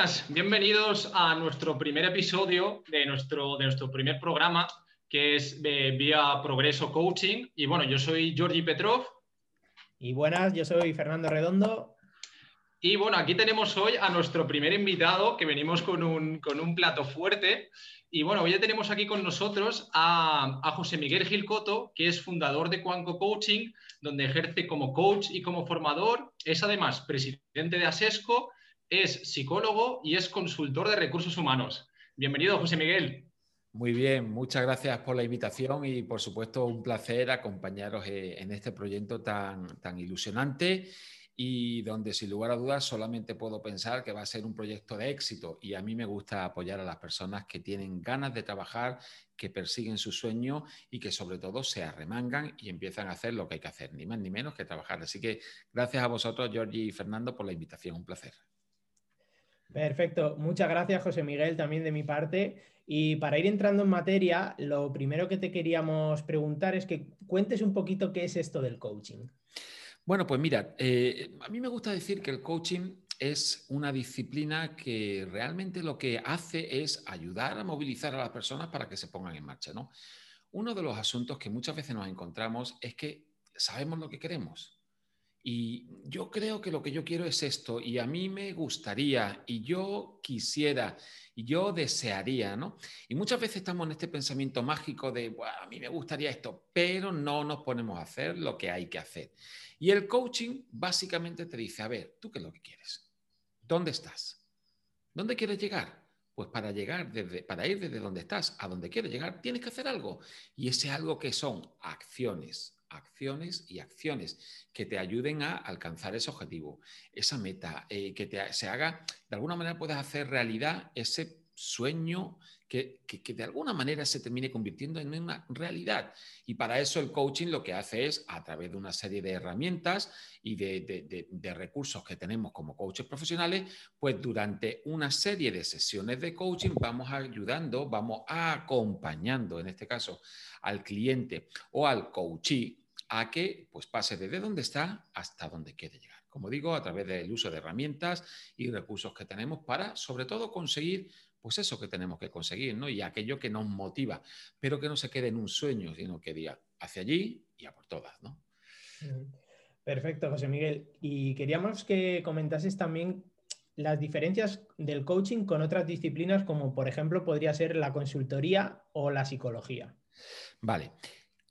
buenas, bienvenidos a nuestro primer episodio de nuestro, de nuestro primer programa, que es de Vía Progreso Coaching. Y bueno, yo soy Georgi Petrov. Y buenas, yo soy Fernando Redondo. Y bueno, aquí tenemos hoy a nuestro primer invitado, que venimos con un, con un plato fuerte. Y bueno, hoy ya tenemos aquí con nosotros a, a José Miguel Gilcoto, que es fundador de Cuanco Coaching, donde ejerce como coach y como formador. Es además presidente de ASESCO es psicólogo y es consultor de recursos humanos. Bienvenido, José Miguel. Muy bien, muchas gracias por la invitación y por supuesto un placer acompañaros eh, en este proyecto tan, tan ilusionante y donde sin lugar a dudas solamente puedo pensar que va a ser un proyecto de éxito y a mí me gusta apoyar a las personas que tienen ganas de trabajar, que persiguen su sueño y que sobre todo se arremangan y empiezan a hacer lo que hay que hacer, ni más ni menos que trabajar. Así que gracias a vosotros, Georgie y Fernando, por la invitación, un placer. Perfecto, muchas gracias José Miguel también de mi parte. Y para ir entrando en materia, lo primero que te queríamos preguntar es que cuentes un poquito qué es esto del coaching. Bueno, pues mira, eh, a mí me gusta decir que el coaching es una disciplina que realmente lo que hace es ayudar a movilizar a las personas para que se pongan en marcha. ¿no? Uno de los asuntos que muchas veces nos encontramos es que sabemos lo que queremos, y yo creo que lo que yo quiero es esto, y a mí me gustaría, y yo quisiera, y yo desearía, ¿no? Y muchas veces estamos en este pensamiento mágico de, a mí me gustaría esto, pero no nos ponemos a hacer lo que hay que hacer. Y el coaching básicamente te dice, a ver, ¿tú qué es lo que quieres? ¿Dónde estás? ¿Dónde quieres llegar? Pues para llegar desde, para ir desde donde estás a donde quieres llegar, tienes que hacer algo. Y ese algo que son acciones, acciones y acciones que te ayuden a alcanzar ese objetivo, esa meta, eh, que te, se haga, de alguna manera puedas hacer realidad ese sueño que, de alguna manera se termine convirtiendo en una realidad. Y para eso el coaching lo que hace es, a través de una serie de herramientas y de, de recursos que tenemos como coaches profesionales, pues durante una serie de sesiones de coaching vamos ayudando, vamos acompañando, en este caso, al cliente o al coachee a que pues, pase desde donde está hasta donde quiere llegar. Como digo, a través del uso de herramientas y recursos que tenemos para, sobre todo, conseguir pues eso que tenemos que conseguir, ¿no? Y aquello que nos motiva, pero que no se quede en un sueño, sino que diga hacia allí y a por todas, ¿no? Perfecto, José Miguel. Y queríamos que comentases también las diferencias del coaching con otras disciplinas, como por ejemplo podría ser la consultoría o la psicología. Vale.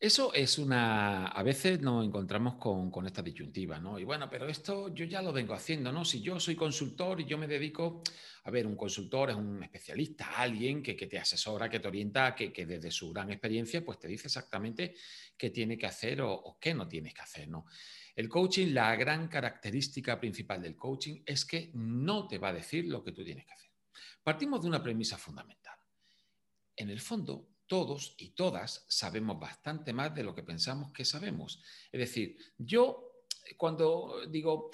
Eso es una. A veces nos encontramos con, esta disyuntiva, ¿no? Y bueno, pero esto yo ya lo vengo haciendo, ¿no? Si yo soy consultor y yo me dedico. A ver, un consultor es un especialista, alguien que, te asesora, que te orienta, que, desde su gran experiencia, pues te dice exactamente qué tiene que hacer o, o qué no tienes que hacer, ¿no? El coaching, la gran característica principal del coaching es que no te va a decir lo que tú tienes que hacer. Partimos de una premisa fundamental. En el fondo, todos y todas sabemos bastante más de lo que pensamos que sabemos. Es decir, yo cuando digo,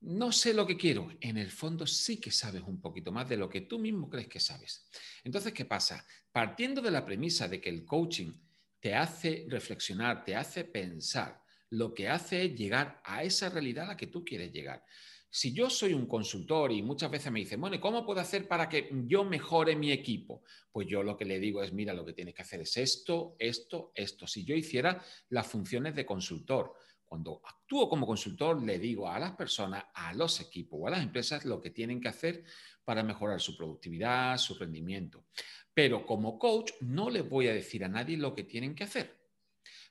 no sé lo que quiero, en el fondo sí que sabes un poquito más de lo que tú mismo crees que sabes. Entonces, ¿qué pasa? Partiendo de la premisa de que el coaching te hace reflexionar, te hace pensar, lo que hace es llegar a esa realidad a la que tú quieres llegar. Si yo soy un consultor y muchas veces me dicen, bueno, ¿cómo puedo hacer para que yo mejore mi equipo? Pues yo lo que le digo es, mira, lo que tienes que hacer es esto, esto, esto. Si yo hiciera las funciones de consultor, cuando actúo como consultor, le digo a las personas, a los equipos o a las empresas lo que tienen que hacer para mejorar su productividad, su rendimiento. Pero como coach no les voy a decir a nadie lo que tienen que hacer,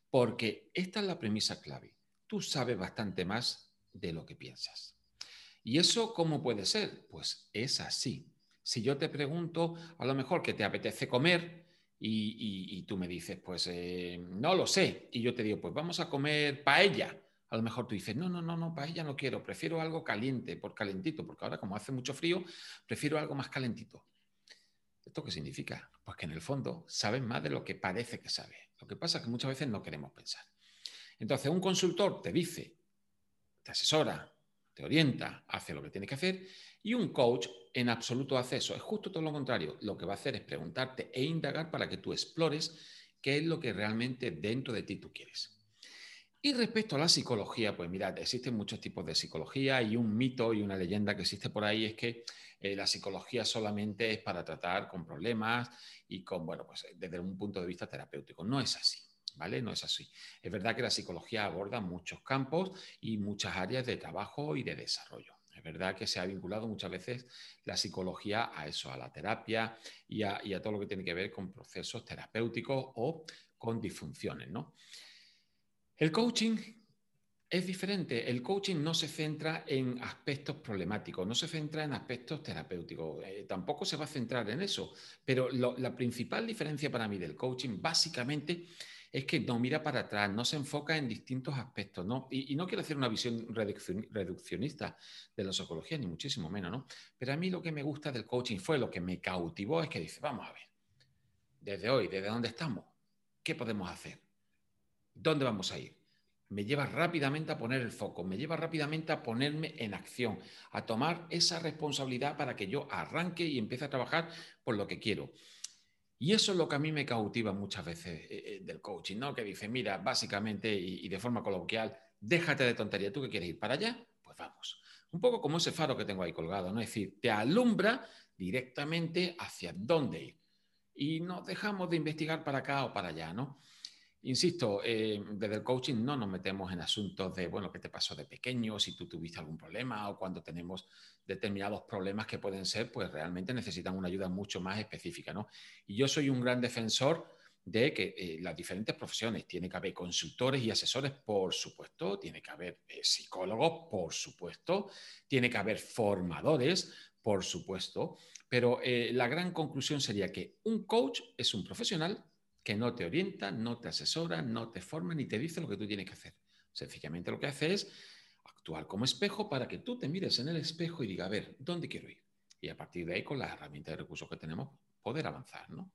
porque esta es la premisa clave. Tú sabes bastante más de lo que piensas. ¿Y eso cómo puede ser? Pues es así. Si yo te pregunto, a lo mejor que te apetece comer y, tú me dices, pues eh, no lo sé, y yo te digo, pues vamos a comer paella. A lo mejor tú dices, no, no, no, no, paella no quiero, prefiero algo caliente, por calentito, porque ahora como hace mucho frío, prefiero algo más calentito. ¿Esto qué significa? Pues que en el fondo sabes más de lo que parece que sabe. Lo que pasa es que muchas veces no queremos pensar. Entonces, un consultor te dice, te asesora, te orienta, hace lo que tiene que hacer y un coach en absoluto hace eso. Es justo todo lo contrario. Lo que va a hacer es preguntarte e indagar para que tú explores qué es lo que realmente dentro de ti tú quieres. Y respecto a la psicología, pues mirad, existen muchos tipos de psicología y un mito y una leyenda que existe por ahí es que eh, la psicología solamente es para tratar con problemas y con, bueno, pues desde un punto de vista terapéutico. No es así. ¿Vale? No es así. Es verdad que la psicología aborda muchos campos y muchas áreas de trabajo y de desarrollo. Es verdad que se ha vinculado muchas veces la psicología a eso, a la terapia y a, todo lo que tiene que ver con procesos terapéuticos o con disfunciones, ¿no? El coaching es diferente. El coaching no se centra en aspectos problemáticos, no se centra en aspectos terapéuticos. Eh, tampoco se va a centrar en eso. Pero la principal diferencia para mí del coaching básicamente es que no mira para atrás, no se enfoca en distintos aspectos. ¿no? Y, no quiero hacer una visión reduccionista de la psicología, ni muchísimo menos. ¿no? Pero a mí lo que me gusta del coaching fue lo que me cautivó, es que dice, vamos a ver, desde hoy, desde dónde estamos, ¿qué podemos hacer? ¿Dónde vamos a ir? Me lleva rápidamente a poner el foco, me lleva rápidamente a ponerme en acción, a tomar esa responsabilidad para que yo arranque y empiece a trabajar por lo que quiero. Y eso es lo que a mí me cautiva muchas veces eh, eh, del coaching, ¿no? Que dice, mira, básicamente y, de forma coloquial, déjate de tontería, ¿tú que quieres ir para allá? Pues vamos. Un poco como ese faro que tengo ahí colgado, ¿no? Es decir, te alumbra directamente hacia dónde ir. Y nos dejamos de investigar para acá o para allá, ¿no? Insisto, eh, desde el coaching no nos metemos en asuntos de, bueno, qué te pasó de pequeño, si tú tuviste algún problema o cuando tenemos determinados problemas que pueden ser, pues realmente necesitan una ayuda mucho más específica, ¿no? Y yo soy un gran defensor de que eh, las diferentes profesiones, tiene que haber consultores y asesores, por supuesto, tiene que haber eh, psicólogos, por supuesto, tiene que haber formadores, por supuesto, pero la gran conclusión sería que un coach es un profesional que no te orienta, no te asesora, no te forma ni te dice lo que tú tienes que hacer. Sencillamente lo que hace es actuar como espejo para que tú te mires en el espejo y diga, a ver, ¿dónde quiero ir? Y a partir de ahí, con las herramientas de recursos que tenemos, poder avanzar, ¿no?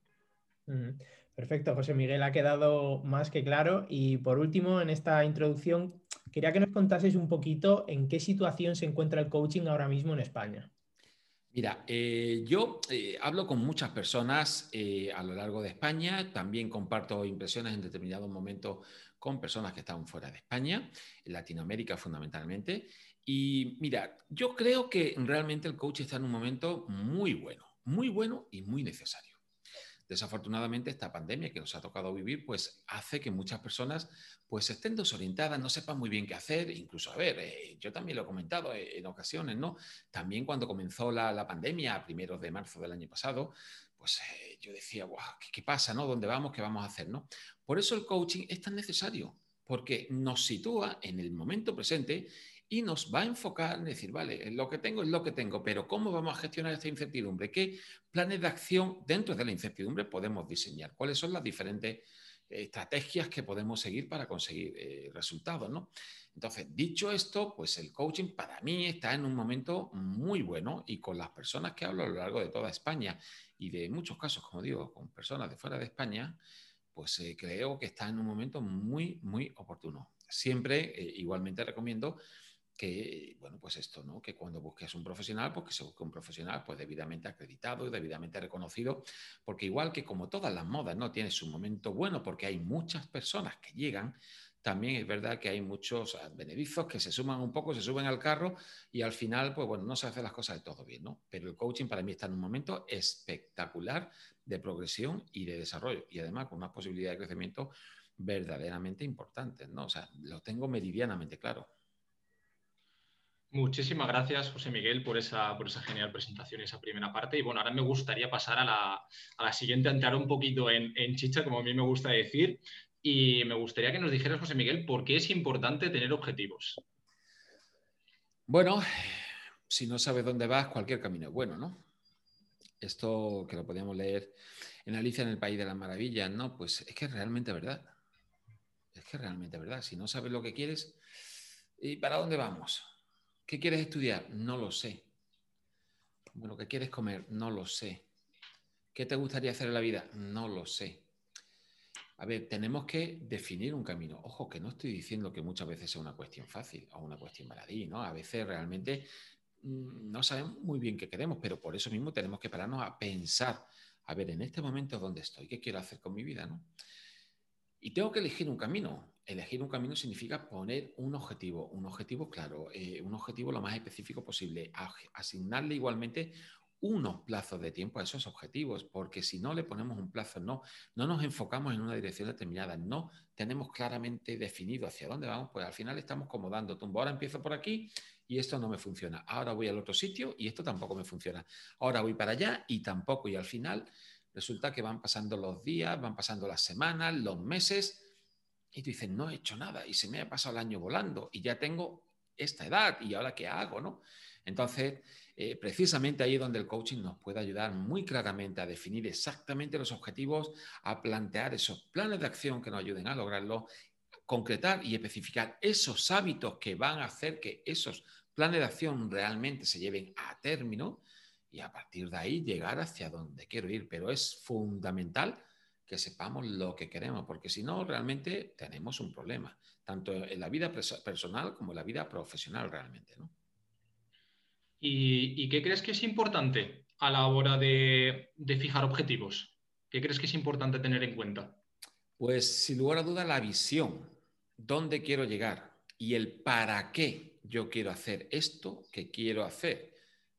Perfecto, José Miguel, ha quedado más que claro. Y por último, en esta introducción, quería que nos contases un poquito en qué situación se encuentra el coaching ahora mismo en España. Mira, eh, yo eh, hablo con muchas personas eh, a lo largo de España, también comparto impresiones en determinados momentos con personas que están fuera de España, en Latinoamérica fundamentalmente. Y mira, yo creo que realmente el coach está en un momento muy bueno, muy bueno y muy necesario. Desafortunadamente, esta pandemia que nos ha tocado vivir, pues hace que muchas personas pues estén desorientadas, no sepan muy bien qué hacer. Incluso, a ver, eh, yo también lo he comentado eh, en ocasiones, ¿no? También cuando comenzó la, pandemia, a primeros de marzo del año pasado, pues eh, yo decía, ¿qué, ¿qué, pasa, no? ¿Dónde vamos? ¿Qué vamos a hacer, no? Por eso el coaching es tan necesario, porque nos sitúa en el momento presente y nos va a enfocar en decir, vale, lo que tengo es lo que tengo, pero ¿cómo vamos a gestionar esta incertidumbre? ¿Qué planes de acción dentro de la incertidumbre podemos diseñar? ¿Cuáles son las diferentes estrategias que podemos seguir para conseguir eh, resultados? ¿no? Entonces, dicho esto, pues el coaching para mí está en un momento muy bueno y con las personas que hablo a lo largo de toda España y de muchos casos, como digo, con personas de fuera de España, pues eh, creo que está en un momento muy, muy oportuno. Siempre, eh, igualmente recomiendo que, bueno, pues esto, ¿no? Que cuando busques un profesional, pues que se busque un profesional pues debidamente acreditado y debidamente reconocido, porque igual que como todas las modas, ¿no? Tiene su momento bueno porque hay muchas personas que llegan, también es verdad que hay muchos beneficios que se suman un poco, se suben al carro y al final, pues bueno, no se hacen las cosas de todo bien, ¿no? Pero el coaching para mí está en un momento espectacular de progresión y de desarrollo y además con una posibilidad de crecimiento verdaderamente importantes, ¿no? O sea, lo tengo meridianamente claro. Muchísimas gracias, José Miguel, por esa, por esa genial presentación y esa primera parte. Y bueno, ahora me gustaría pasar a la, siguiente, entrar un poquito en, chicha, como a mí me gusta decir. Y me gustaría que nos dijeras, José Miguel, por qué es importante tener objetivos. Bueno, si no sabes dónde vas, cualquier camino es bueno, ¿no? Esto que lo podíamos leer en Alicia en el País de las Maravillas, ¿no? Pues es que es realmente verdad. Es que es realmente verdad. Si no sabes lo que quieres, ¿y para dónde vamos? ¿Qué quieres estudiar? No lo sé. Bueno, ¿qué quieres comer? No lo sé. ¿Qué te gustaría hacer en la vida? No lo sé. A ver, tenemos que definir un camino. Ojo, que no estoy diciendo que muchas veces sea una cuestión fácil o una cuestión baladí, ¿no? A veces realmente mm, no sabemos muy bien qué queremos, pero por eso mismo tenemos que pararnos a pensar, a ver, en este momento dónde estoy, qué quiero hacer con mi vida, ¿no? Y tengo que elegir un camino. Elegir un camino significa poner un objetivo, un objetivo claro, eh, un objetivo lo más específico posible, asignarle igualmente unos plazos de tiempo a esos objetivos, porque si no le ponemos un plazo, no, no nos enfocamos en una dirección determinada, no tenemos claramente definido hacia dónde vamos, pues al final estamos como dando tumbo. Ahora empiezo por aquí y esto no me funciona. Ahora voy al otro sitio y esto tampoco me funciona. Ahora voy para allá y tampoco. Y al final resulta que van pasando los días, van pasando las semanas, los meses y tú dices, no he hecho nada y se me ha pasado el año volando y ya tengo esta edad y ahora qué hago, ¿no? Entonces, eh, precisamente ahí es donde el coaching nos puede ayudar muy claramente a definir exactamente los objetivos, a plantear esos planes de acción que nos ayuden a lograrlo, concretar y especificar esos hábitos que van a hacer que esos planes de acción realmente se lleven a término y a partir de ahí llegar hacia donde quiero ir. Pero es fundamental que sepamos lo que queremos, porque si no, realmente tenemos un problema, tanto en la vida personal como en la vida profesional realmente. ¿no? ¿Y, qué crees que es importante a la hora de, fijar objetivos? ¿Qué crees que es importante tener en cuenta? Pues sin lugar a duda la visión, dónde quiero llegar y el para qué yo quiero hacer esto que quiero hacer.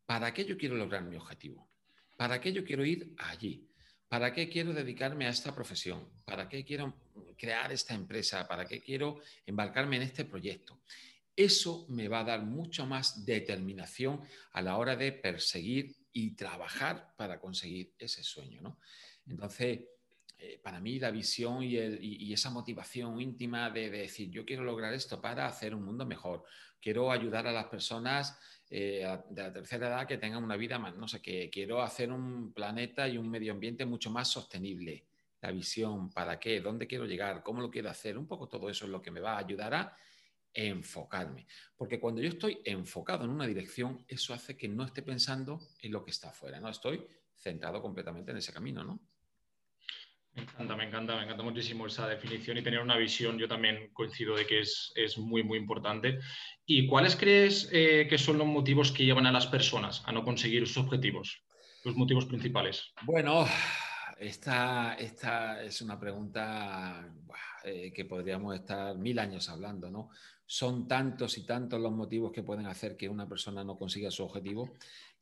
¿Para qué yo quiero lograr mi objetivo? ¿Para qué yo quiero ir allí? ¿Para qué quiero dedicarme a esta profesión? ¿Para qué quiero crear esta empresa? ¿Para qué quiero embarcarme en este proyecto? Eso me va a dar mucho más determinación a la hora de perseguir y trabajar para conseguir ese sueño. ¿no? Entonces, eh, para mí la visión y, esa motivación íntima de, decir, yo quiero lograr esto para hacer un mundo mejor, quiero ayudar a las personas eh, de la tercera edad que tengan una vida más, no sé qué, quiero hacer un planeta y un medio ambiente mucho más sostenible. La visión, para qué, dónde quiero llegar, cómo lo quiero hacer, un poco todo eso es lo que me va a ayudar a enfocarme. Porque cuando yo estoy enfocado en una dirección, eso hace que no esté pensando en lo que está afuera, ¿no? Estoy centrado completamente en ese camino, ¿no? Me encanta, me encanta, me encanta muchísimo esa definición y tener una visión. Yo también coincido de que es, muy, muy importante. ¿Y cuáles crees eh, que son los motivos que llevan a las personas a no conseguir sus objetivos? Los motivos principales. Bueno, esta, esta es una pregunta eh, que podríamos estar mil años hablando, ¿no? son tantos y tantos los motivos que pueden hacer que una persona no consiga su objetivo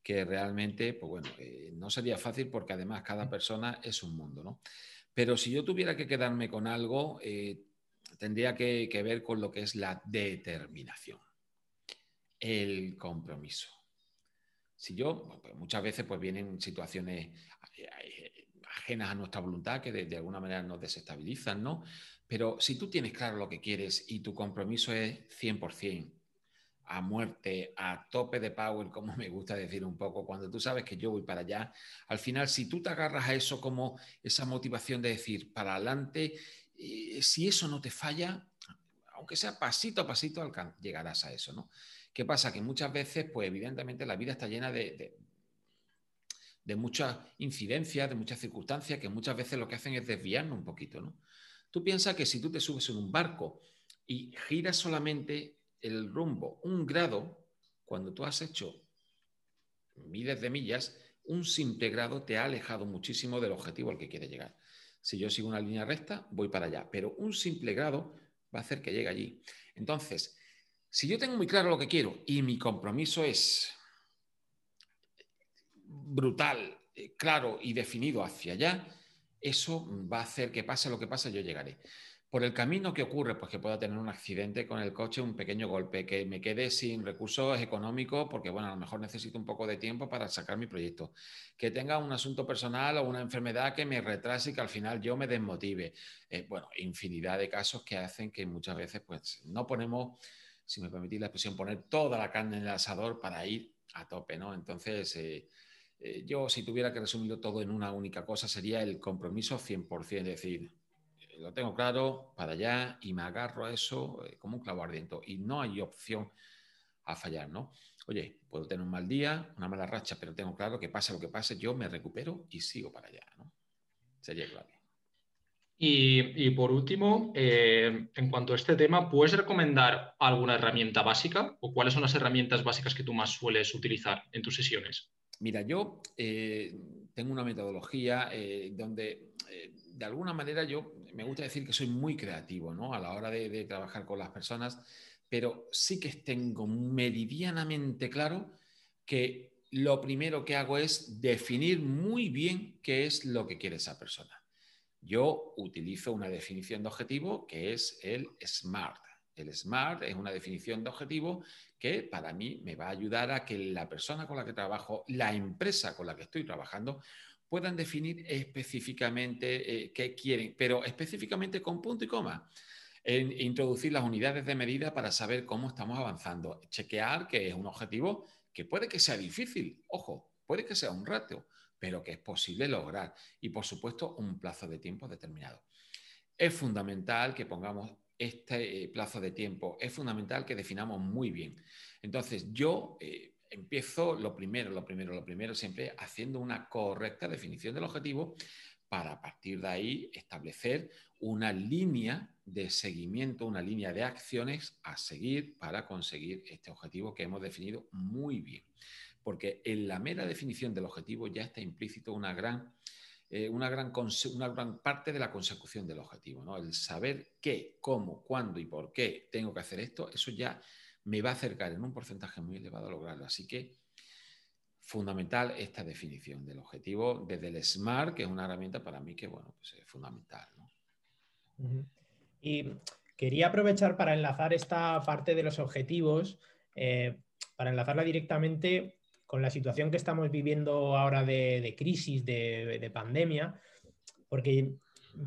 que realmente, pues bueno, eh, no sería fácil porque además cada persona es un mundo, ¿no? Pero si yo tuviera que quedarme con algo, eh, tendría que, ver con lo que es la determinación, el compromiso. Si yo, pues muchas veces pues vienen situaciones eh, ajenas a nuestra voluntad que de, de, alguna manera nos desestabilizan, ¿no? Pero si tú tienes claro lo que quieres y tu compromiso es 100%, a muerte, a tope de power, como me gusta decir un poco, cuando tú sabes que yo voy para allá, al final, si tú te agarras a eso como esa motivación de decir para adelante, si eso no te falla, aunque sea pasito a pasito, llegarás a eso, ¿no? ¿Qué pasa? Que muchas veces, pues evidentemente la vida está llena de, de, de muchas incidencias, de muchas circunstancias que muchas veces lo que hacen es desviarnos un poquito, ¿no? Tú piensas que si tú te subes en un barco y giras solamente el rumbo un grado, cuando tú has hecho miles de millas, un simple grado te ha alejado muchísimo del objetivo al que quieres llegar. Si yo sigo una línea recta, voy para allá, pero un simple grado va a hacer que llegue allí. Entonces, si yo tengo muy claro lo que quiero y mi compromiso es brutal, eh, claro y definido hacia allá, eso va a hacer que pase lo que pase, yo llegaré. Por el camino que ocurre, pues que pueda tener un accidente con el coche, un pequeño golpe, que me quede sin recursos económicos, porque bueno, a lo mejor necesito un poco de tiempo para sacar mi proyecto, que tenga un asunto personal o una enfermedad que me retrase y que al final yo me desmotive. Eh, bueno, infinidad de casos que hacen que muchas veces pues no ponemos, si me permitís la expresión, poner toda la carne en el asador para ir a tope, ¿no? Entonces, eh, eh, yo, si tuviera que resumirlo todo en una única cosa, sería el compromiso 100%, es decir, lo tengo claro, para allá, y me agarro a eso eh, como un clavo ardiente. Y no hay opción a fallar, ¿no? Oye, puedo tener un mal día, una mala racha, pero tengo claro que pase lo que pase, yo me recupero y sigo para allá, ¿no? Sería clave. Y, por último, en cuanto a este tema, ¿puedes recomendar alguna herramienta básica o cuáles son las herramientas básicas que tú más sueles utilizar en tus sesiones? Mira, yo eh, tengo una metodología eh, donde eh, de alguna manera yo me gusta decir que soy muy creativo, ¿no? A la hora de, trabajar con las personas, pero sí que tengo meridianamente claro que lo primero que hago es definir muy bien qué es lo que quiere esa persona. Yo utilizo una definición de objetivo que es el SMART. El SMART es una definición de objetivo que para mí me va a ayudar a que la persona con la que trabajo, la empresa con la que estoy trabajando, puedan definir específicamente eh, qué quieren, pero específicamente con punto y coma. Introducir las unidades de medida para saber cómo estamos avanzando. Chequear que es un objetivo que puede que sea difícil, ojo, puede que sea un ratio, pero que es posible lograr. Y por supuesto, un plazo de tiempo determinado. Es fundamental que pongamos este eh, plazo de tiempo, es fundamental que definamos muy bien. Entonces, yo eh, empiezo lo primero, lo primero, lo primero, siempre haciendo una correcta definición del objetivo para a partir de ahí establecer una línea de seguimiento, una línea de acciones a seguir para conseguir este objetivo que hemos definido muy bien. Porque en la mera definición del objetivo ya está implícito una gran eh, una, gran una gran parte de la consecución del objetivo. ¿no? El saber qué, cómo, cuándo y por qué tengo que hacer esto, eso ya me va a acercar en un porcentaje muy elevado a lograrlo. Así que fundamental esta definición del objetivo desde el SMART, que es una herramienta para mí que bueno, pues es fundamental. Y quería aprovechar para enlazar esta parte de los objetivos, eh, para enlazarla directamente con la situación que estamos viviendo ahora de, crisis, de, pandemia, porque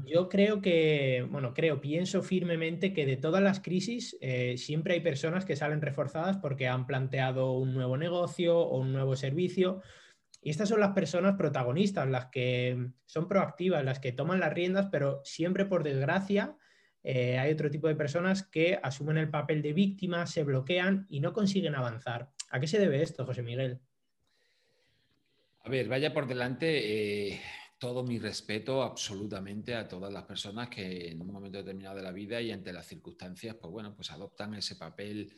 yo creo que, bueno, creo, pienso firmemente que de todas las crisis eh, siempre hay personas que salen reforzadas porque han planteado un nuevo negocio o un nuevo servicio. Y estas son las personas protagonistas, las que son proactivas, las que toman las riendas, pero siempre por desgracia eh, hay otro tipo de personas que asumen el papel de víctima, se bloquean y no consiguen avanzar. ¿A qué se debe esto, José Miguel? A ver, vaya por delante eh, todo mi respeto absolutamente a todas las personas que en un momento determinado de la vida y ante las circunstancias, pues bueno, pues adoptan ese papel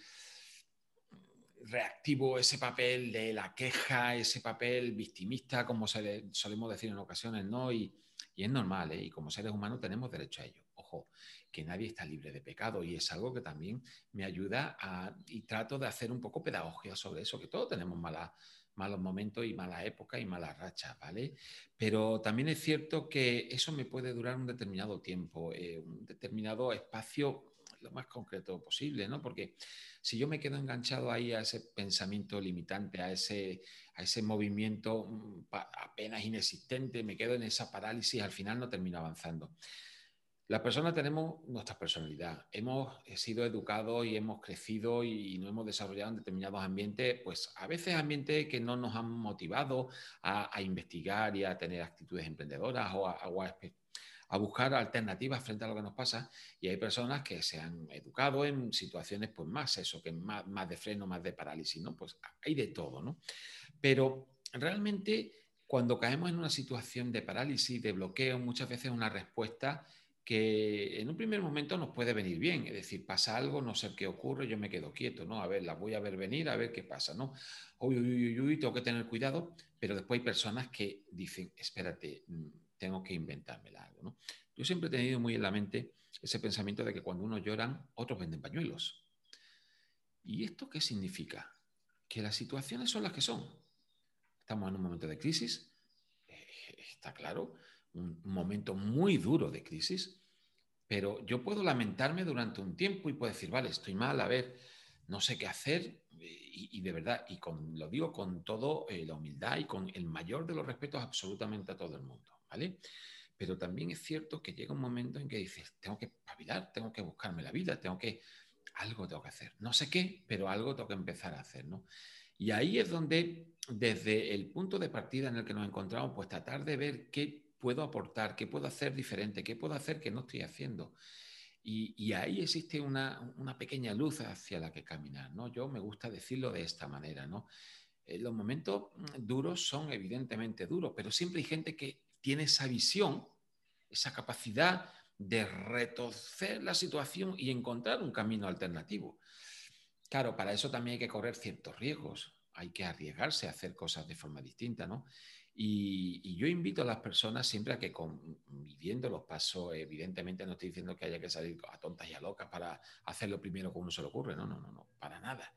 reactivo, ese papel de la queja, ese papel victimista, como solemos decir en ocasiones, ¿no? Y, es normal, ¿eh? Y como seres humanos tenemos derecho a ello. Ojo, que nadie está libre de pecado y es algo que también me ayuda a, y trato de hacer un poco pedagogía sobre eso, que todos tenemos mala malos momentos y mala época y malas rachas, ¿vale? Pero también es cierto que eso me puede durar un determinado tiempo, eh, un determinado espacio lo más concreto posible, ¿no? Porque si yo me quedo enganchado ahí a ese pensamiento limitante, a ese, a ese movimiento mm, apenas inexistente, me quedo en esa parálisis, al final no termino avanzando. Las personas tenemos nuestra personalidad. Hemos sido educados y hemos crecido y nos hemos desarrollado en determinados ambientes, pues a veces ambientes que no nos han motivado a, investigar y a tener actitudes emprendedoras o, a, buscar alternativas frente a lo que nos pasa. Y hay personas que se han educado en situaciones, pues más eso, que más, más de freno, más de parálisis, ¿no? Pues hay de todo, ¿no? Pero realmente cuando caemos en una situación de parálisis, de bloqueo, muchas veces una respuesta que en un primer momento nos puede venir bien, es decir, pasa algo, no sé qué ocurre, yo me quedo quieto, ¿no? A ver, la voy a ver venir, a ver qué pasa, ¿no? Uy, uy, uy, uy, tengo que tener cuidado, pero después hay personas que dicen, espérate, mm, tengo que inventármela algo, ¿no? Yo siempre he tenido muy en la mente ese pensamiento de que cuando uno lloran, otros venden pañuelos. ¿Y esto qué significa? Que las situaciones son las que son. Estamos en un momento de crisis, eh, está claro, un momento muy duro de crisis, pero yo puedo lamentarme durante un tiempo y puedo decir, vale, estoy mal, a ver, no sé qué hacer, y, de verdad, y con, lo digo con toda eh, la humildad y con el mayor de los respetos absolutamente a todo el mundo, ¿vale? Pero también es cierto que llega un momento en que dices, tengo que pavilar, tengo que buscarme la vida, tengo que, algo tengo que hacer. No sé qué, pero algo tengo que empezar a hacer, ¿no? Y ahí es donde, desde el punto de partida en el que nos encontramos, pues tratar de ver qué puedo aportar, qué puedo hacer diferente, qué puedo hacer que no estoy haciendo. Y, ahí existe una, pequeña luz hacia la que caminar, ¿no? Yo me gusta decirlo de esta manera, ¿no? Eh, los momentos mm, duros son evidentemente duros, pero siempre hay gente que tiene esa visión, esa capacidad de retorcer la situación y encontrar un camino alternativo. Claro, para eso también hay que correr ciertos riesgos, hay que arriesgarse a hacer cosas de forma distinta, ¿no? Y, yo invito a las personas siempre a que midiendo los pasos, evidentemente no estoy diciendo que haya que salir a tontas y a locas para hacer lo primero que uno se le ocurre, no, no, no, no, para nada.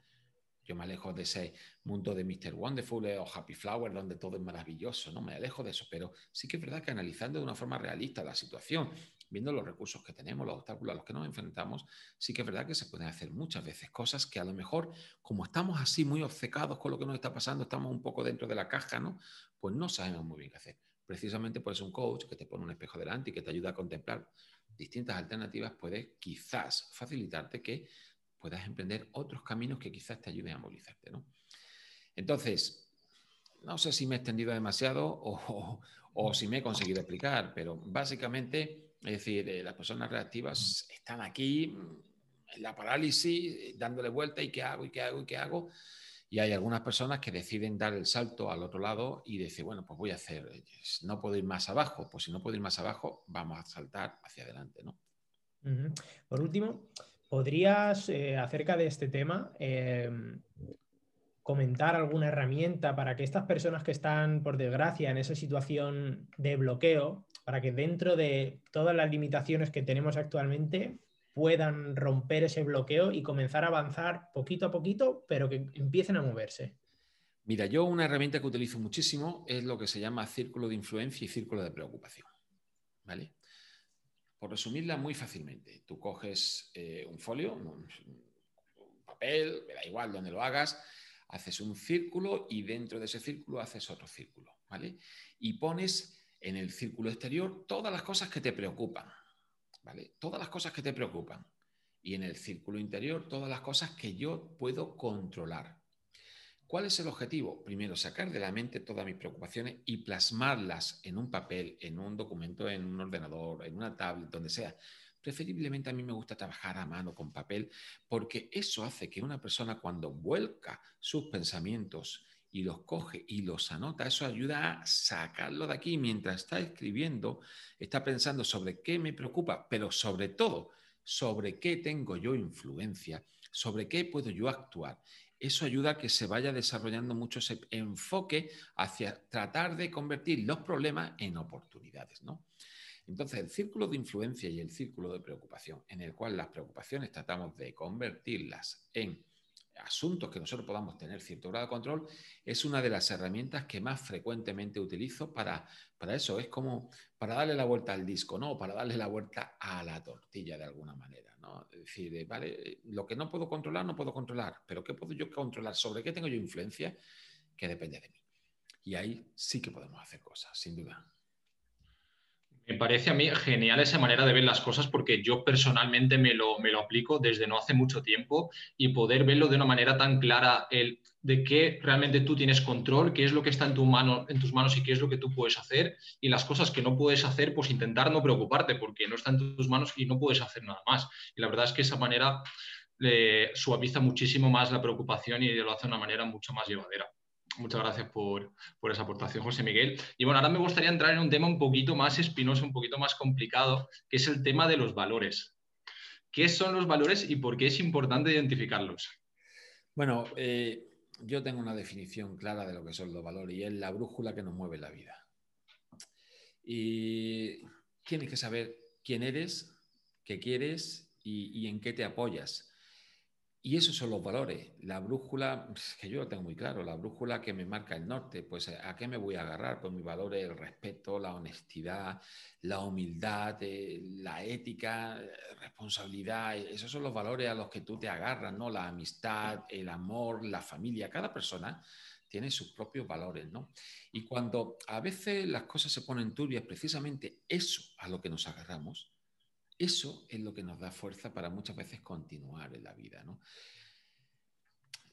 Yo me alejo de ese mundo de Mr. Wonderful o Happy Flower donde todo es maravilloso, no me alejo de eso, pero sí que es verdad que analizando de una forma realista la situación, viendo los recursos que tenemos, los obstáculos a los que nos enfrentamos, sí que es verdad que se pueden hacer muchas veces cosas que a lo mejor, como estamos así muy obcecados con lo que nos está pasando, estamos un poco dentro de la caja, ¿no? Pues no sabemos muy bien qué hacer. Precisamente por eso un coach que te pone un espejo delante y que te ayuda a contemplar distintas alternativas puede quizás facilitarte que puedas emprender otros caminos que quizás te ayuden a movilizarte, ¿no? Entonces, no sé si me he extendido demasiado o, o si me he conseguido explicar, pero básicamente es decir, eh, las personas reactivas están aquí mm, en la parálisis, eh, dándole vuelta y qué hago, y qué hago, y qué hago. Y hay algunas personas que deciden dar el salto al otro lado y decir, bueno, pues voy a hacer, eh, no puedo ir más abajo, pues si no puedo ir más abajo, vamos a saltar hacia adelante, ¿no? Por último, ¿podrías, acerca de este tema, em, comentar alguna herramienta para que estas personas que están, por desgracia, en esa situación de bloqueo, para que dentro de todas las limitaciones que tenemos actualmente puedan romper ese bloqueo y comenzar a avanzar poquito a poquito, pero que empiecen a moverse. Mira, yo una herramienta que utilizo muchísimo es lo que se llama círculo de influencia y círculo de preocupación. ¿Vale? Por resumirla muy fácilmente, tú coges eh, un folio, un, papel, me da igual donde lo hagas, haces un círculo y dentro de ese círculo haces otro círculo, ¿vale? Y pones en el círculo exterior todas las cosas que te preocupan, ¿vale? Todas las cosas que te preocupan. Y en el círculo interior todas las cosas que yo puedo controlar. ¿Cuál es el objetivo? Primero, sacar de la mente todas mis preocupaciones y plasmarlas en un papel, en un documento, en un ordenador, en una tablet, donde sea. Preferiblemente a mí me gusta trabajar a mano con papel porque eso hace que una persona cuando vuelca sus pensamientos y los coge y los anota, eso ayuda a sacarlo de aquí mientras está escribiendo, está pensando sobre qué me preocupa, pero sobre todo sobre qué tengo yo influencia, sobre qué puedo yo actuar. Eso ayuda a que se vaya desarrollando mucho ese enfoque hacia tratar de convertir los problemas en oportunidades, ¿no? Entonces, el círculo de influencia y el círculo de preocupación, en el cual las preocupaciones tratamos de convertirlas en asuntos que nosotros podamos tener cierto grado de control, es una de las herramientas que más frecuentemente utilizo para, para eso. Es como para darle la vuelta al disco, ¿no? Para darle la vuelta a la tortilla de alguna manera, ¿no? Es decir, eh, vale, lo que no puedo controlar, no puedo controlar, pero ¿qué puedo yo controlar? ¿Sobre qué tengo yo influencia? Que depende de mí. Y ahí sí que podemos hacer cosas, sin duda. Me parece a mí genial esa manera de ver las cosas porque yo personalmente me lo, me lo aplico desde no hace mucho tiempo y poder verlo de una manera tan clara, el de qué realmente tú tienes control, qué es lo que está en, tu mano, en tus manos y qué es lo que tú puedes hacer y las cosas que no puedes hacer, pues intentar no preocuparte porque no está en tus manos y no puedes hacer nada más. Y la verdad es que esa manera le suaviza muchísimo más la preocupación y lo hace de una manera mucho más llevadera. Muchas gracias por, esa aportación, José Miguel. Y bueno, ahora me gustaría entrar en un tema un poquito más espinoso, un poquito más complicado, que es el tema de los valores. ¿Qué son los valores y por qué es importante identificarlos? Bueno, eh, yo tengo una definición clara de lo que son los valores y es la brújula que nos mueve la vida. Y tienes que saber quién eres, qué quieres y en qué te apoyas. Y esos son los valores. La brújula, que yo lo tengo muy claro, la brújula que me marca el norte, pues ¿a qué me voy a agarrar? Pues mi valor es el respeto, la honestidad, la humildad, eh, la ética, eh, responsabilidad. Esos son los valores a los que tú te agarras, ¿no? La amistad, el amor, la familia. Cada persona tiene sus propios valores, ¿no? Y cuando a veces las cosas se ponen turbias, precisamente eso a lo que nos agarramos, eso es lo que nos da fuerza para muchas veces continuar en la vida. ¿no?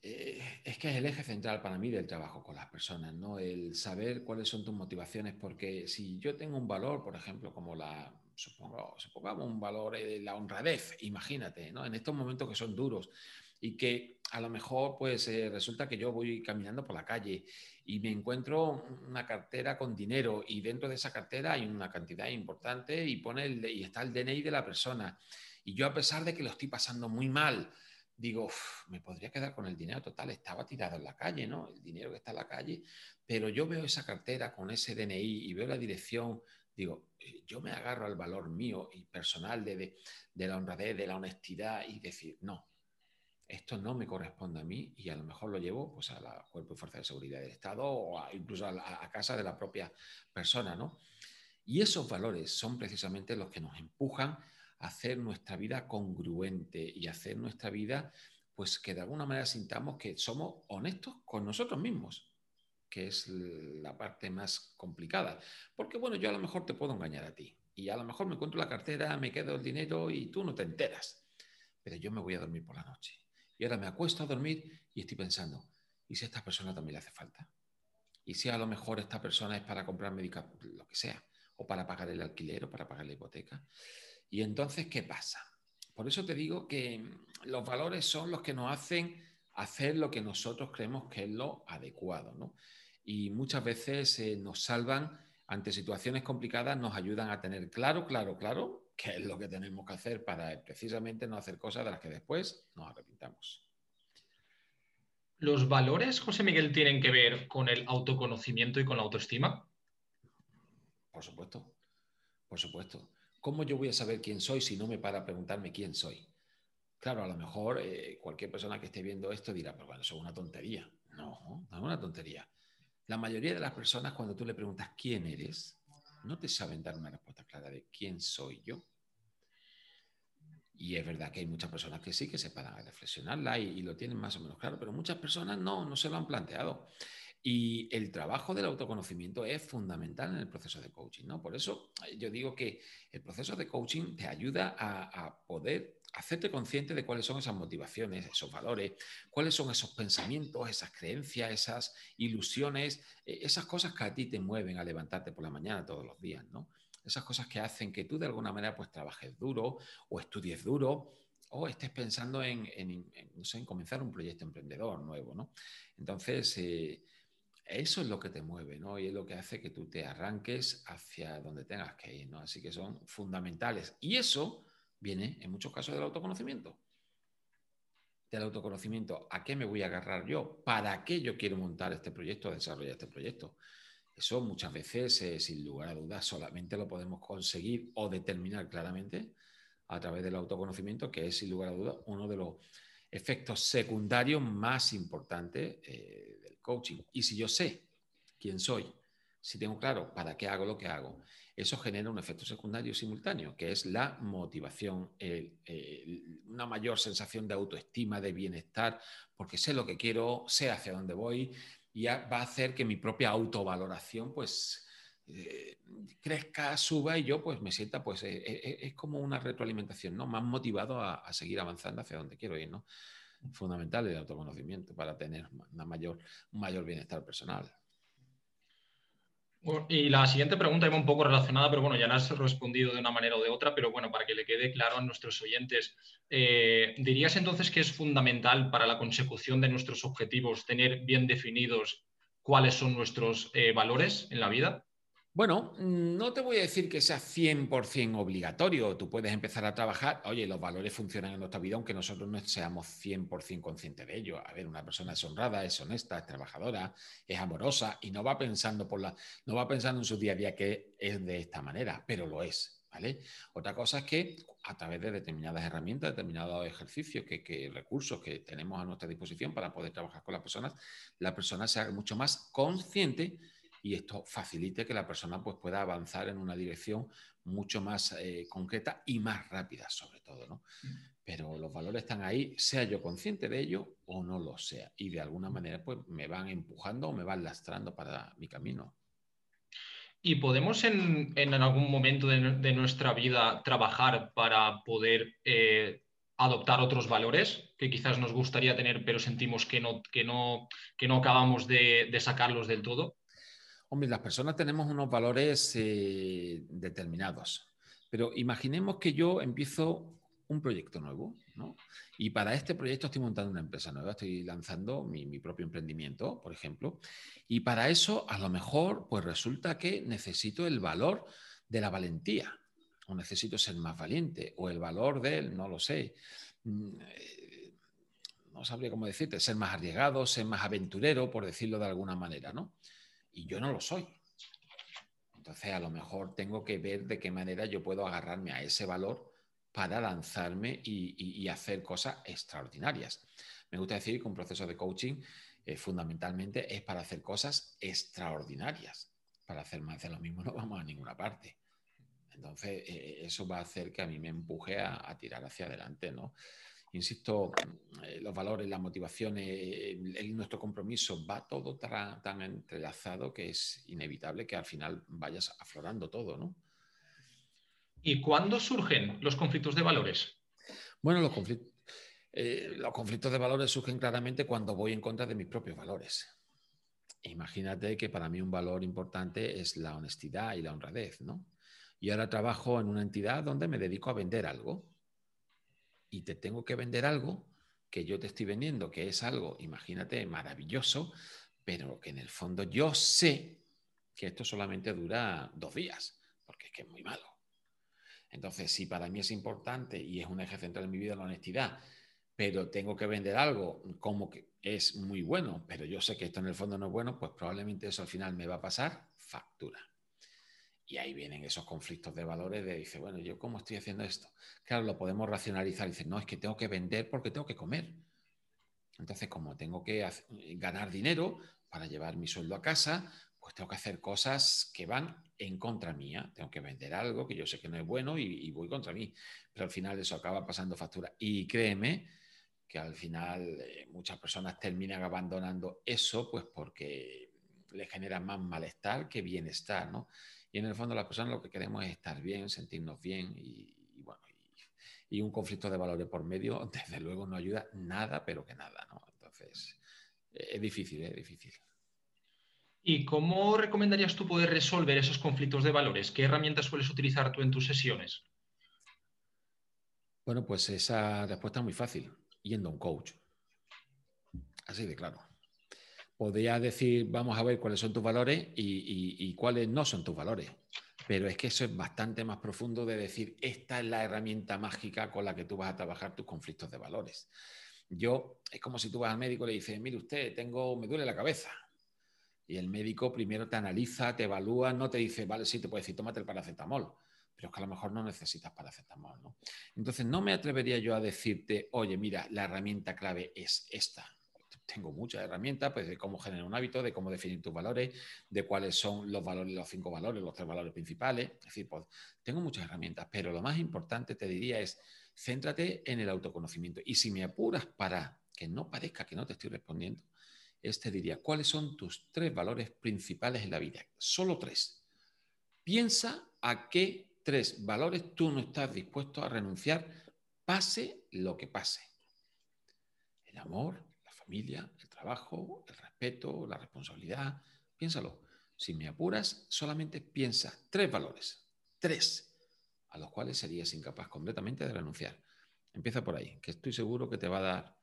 Eh, es que es el eje central para mí del trabajo con las personas, ¿no? El saber cuáles son tus motivaciones, porque si yo tengo un valor, por ejemplo, como la, supongo, supongamos un valor de la honradez, imagínate, ¿no? En estos momentos que son duros y que a lo mejor pues eh, resulta que yo voy caminando por la calle y me encuentro una cartera con dinero y dentro de esa cartera hay una cantidad importante y, pone y está el DNI de la persona. Y yo a pesar de que lo estoy pasando muy mal, digo, me podría quedar con el dinero total, estaba tirado en la calle, ¿no? El dinero que está en la calle, pero yo veo esa cartera con ese DNI y veo la dirección, digo, eh, yo me agarro al valor mío y personal de, de, la honradez, de la honestidad y decir, no, esto no me corresponde a mí y a lo mejor lo llevo pues a la Cuerpo y Fuerza de Seguridad del Estado o incluso a, a, casa de la propia persona, ¿no? Y esos valores son precisamente los que nos empujan hacer nuestra vida congruente y hacer nuestra vida, pues que de alguna manera sintamos que somos honestos con nosotros mismos, que es la parte más complicada. Porque bueno, yo a lo mejor te puedo engañar a ti y a lo mejor me encuentro la cartera, me quedo el dinero y tú no te enteras, pero yo me voy a dormir por la noche. Y ahora me acuesto a dormir y estoy pensando, ¿y si a esta persona también le hace falta? ¿Y si a lo mejor esta persona es para comprar medicamentos, lo que sea, o para pagar el alquiler o para pagar la hipoteca? Y entonces, ¿qué pasa? Por eso te digo que los valores son los que nos hacen hacer lo que nosotros creemos que es lo adecuado, ¿no? Y muchas veces eh, nos salvan ante situaciones complicadas, nos ayudan a tener claro, claro, claro qué es lo que tenemos que hacer para precisamente no hacer cosas de las que después nos arrepintamos. ¿Los valores, José Miguel, tienen que ver con el autoconocimiento y con la autoestima? Por supuesto, por supuesto. ¿Cómo yo voy a saber quién soy si no me para a preguntarme quién soy? Claro, a lo mejor eh, cualquier persona que esté viendo esto dirá, pero bueno, eso es una tontería. No, no es una tontería. La mayoría de las personas cuando tú le preguntas quién eres, no te saben dar una respuesta clara de quién soy yo. Y es verdad que hay muchas personas que sí, que se paran a reflexionarla y, lo tienen más o menos claro, pero muchas personas no, no se lo han planteado. Y el trabajo del autoconocimiento es fundamental en el proceso de coaching, ¿no? Por eso eh, yo digo que el proceso de coaching te ayuda a, poder hacerte consciente de cuáles son esas motivaciones, esos valores, cuáles son esos pensamientos, esas creencias, esas ilusiones, eh, esas cosas que a ti te mueven a levantarte por la mañana todos los días, ¿no? Esas cosas que hacen que tú de alguna manera pues trabajes duro o estudies duro o estés pensando en, en comenzar un proyecto emprendedor nuevo, ¿no? Entonces, eh, eso es lo que te mueve, ¿no? Y es lo que hace que tú te arranques hacia donde tengas que ir, ¿no? Así que son fundamentales. Y eso viene, en muchos casos, del autoconocimiento. Del autoconocimiento, ¿a qué me voy a agarrar yo? ¿Para qué yo quiero montar este proyecto, desarrollar este proyecto? Eso muchas veces, eh, sin lugar a dudas, solamente lo podemos conseguir o determinar claramente a través del autoconocimiento, que es, sin lugar a dudas, uno de los efectos secundarios más importantes eh, coaching. Y si yo sé quién soy, si tengo claro para qué hago lo que hago, eso genera un efecto secundario simultáneo, que es la motivación, una mayor sensación de autoestima, de bienestar, porque sé lo que quiero, sé hacia dónde voy, y va a hacer que mi propia autovaloración, pues, eh, crezca, suba y yo pues me sienta pues eh, eh, es como una retroalimentación, ¿no? Más motivado a, seguir avanzando hacia donde quiero ir, ¿no? fundamental el autoconocimiento para tener una mayor, un mayor bienestar personal. Y la siguiente pregunta iba un poco relacionada, pero bueno, ya la has respondido de una manera o de otra, pero bueno, para que le quede claro a nuestros oyentes, eh, ¿dirías entonces que es fundamental para la consecución de nuestros objetivos tener bien definidos cuáles son nuestros eh, valores en la vida? Bueno, no te voy a decir que sea 100% obligatorio. Tú puedes empezar a trabajar, oye, los valores funcionan en nuestra vida aunque nosotros no seamos 100% conscientes de ello. A ver, una persona es honrada, es honesta, es trabajadora, es amorosa y no va pensando por la no va pensando en su día a día que es de esta manera, pero lo es, ¿vale? Otra cosa es que a través de determinadas herramientas, determinados ejercicios, que, recursos que tenemos a nuestra disposición para poder trabajar con las personas, la persona se haga mucho más consciente y esto facilite que la persona pues, pueda avanzar en una dirección mucho más eh, concreta y más rápida, sobre todo. ¿no? Pero los valores están ahí, sea yo consciente de ello o no lo sea. Y de alguna manera pues, me van empujando o me van lastrando para mi camino. ¿Y podemos en, algún momento de, nuestra vida trabajar para poder eh, adoptar otros valores que quizás nos gustaría tener, pero sentimos que no, que no, que no acabamos de sacarlos del todo? Hombre, las personas tenemos unos valores eh, determinados, pero imaginemos que yo empiezo un proyecto nuevo, ¿no? Y para este proyecto estoy montando una empresa nueva, estoy lanzando mi, propio emprendimiento, por ejemplo, y para eso a lo mejor pues resulta que necesito el valor de la valentía, o necesito ser más valiente, o el valor del, no lo sé, mm, no sabría cómo decirte, ser más arriesgado, ser más aventurero, por decirlo de alguna manera, ¿no? Y yo no lo soy. Entonces, a lo mejor tengo que ver de qué manera yo puedo agarrarme a ese valor para lanzarme y, hacer cosas extraordinarias. Me gusta decir que un proceso de coaching eh, fundamentalmente es para hacer cosas extraordinarias. Para hacer más de lo mismo no vamos a ninguna parte. Entonces, eh, eso va a hacer que a mí me empuje a, a tirar hacia adelante, ¿no? Insisto, eh, los valores, las motivaciones, nuestro compromiso, va todo tan, entrelazado que es inevitable que al final vayas aflorando todo, ¿no? ¿Y cuándo surgen los conflictos de valores? Bueno, los conflictos, eh, los conflictos de valores surgen claramente cuando voy en contra de mis propios valores. Imagínate que para mí un valor importante es la honestidad y la honradez, ¿no? Y ahora trabajo en una entidad donde me dedico a vender algo y te tengo que vender algo que yo te estoy vendiendo, que es algo, imagínate, maravilloso, pero que en el fondo yo sé que esto solamente dura dos días, porque es que es muy malo. Entonces, si para mí es importante y es un eje central en mi vida la honestidad, pero tengo que vender algo como que es muy bueno, pero yo sé que esto en el fondo no es bueno, pues probablemente eso al final me va a pasar factura. Y ahí vienen esos conflictos de valores de, dice, bueno, ¿yo cómo estoy haciendo esto? Claro, lo podemos racionalizar. Dice, no, es que tengo que vender porque tengo que comer. Entonces, como tengo que ganar dinero para llevar mi sueldo a casa, pues tengo que hacer cosas que van en contra mía. Tengo que vender algo que yo sé que no es bueno y, voy contra mí. Pero al final eso acaba pasando factura. Y créeme que al final eh, muchas personas terminan abandonando eso, pues porque le genera más malestar que bienestar, ¿no? Y en el fondo las personas lo que queremos es estar bien, sentirnos bien y, bueno, y, un conflicto de valores por medio, desde luego no ayuda nada, pero que nada, ¿no? Entonces, eh, es difícil, es difícil. ¿Y cómo recomendarías tú poder resolver esos conflictos de valores? ¿Qué herramientas sueles utilizar tú en tus sesiones? Bueno, pues esa respuesta es muy fácil, yendo a un coach. Así de claro podría decir, vamos a ver cuáles son tus valores y, cuáles no son tus valores. Pero es que eso es bastante más profundo de decir, esta es la herramienta mágica con la que tú vas a trabajar tus conflictos de valores. Yo, es como si tú vas al médico y le dices, mire usted, tengo, me duele la cabeza. Y el médico primero te analiza, te evalúa, no te dice, vale, sí, te puede decir, tómate el paracetamol. Pero es que a lo mejor no necesitas paracetamol. Entonces, no me atrevería yo a decirte, oye, mira, la herramienta clave es esta tengo muchas herramientas, pues de cómo generar un hábito, de cómo definir tus valores, de cuáles son los valores, los cinco valores, los tres valores principales. Es decir, pues tengo muchas herramientas, pero lo más importante te diría es céntrate en el autoconocimiento. Y si me apuras para que no parezca que no te estoy respondiendo, este diría, ¿cuáles son tus tres valores principales en la vida? Solo tres. Piensa a qué tres valores tú no estás dispuesto a renunciar, pase lo que pase. El amor, familia, el trabajo, el respeto, la responsabilidad. Piénsalo. Si me apuras, solamente piensa tres valores, tres, a los cuales serías incapaz completamente de renunciar. Empieza por ahí, que estoy seguro que te va a dar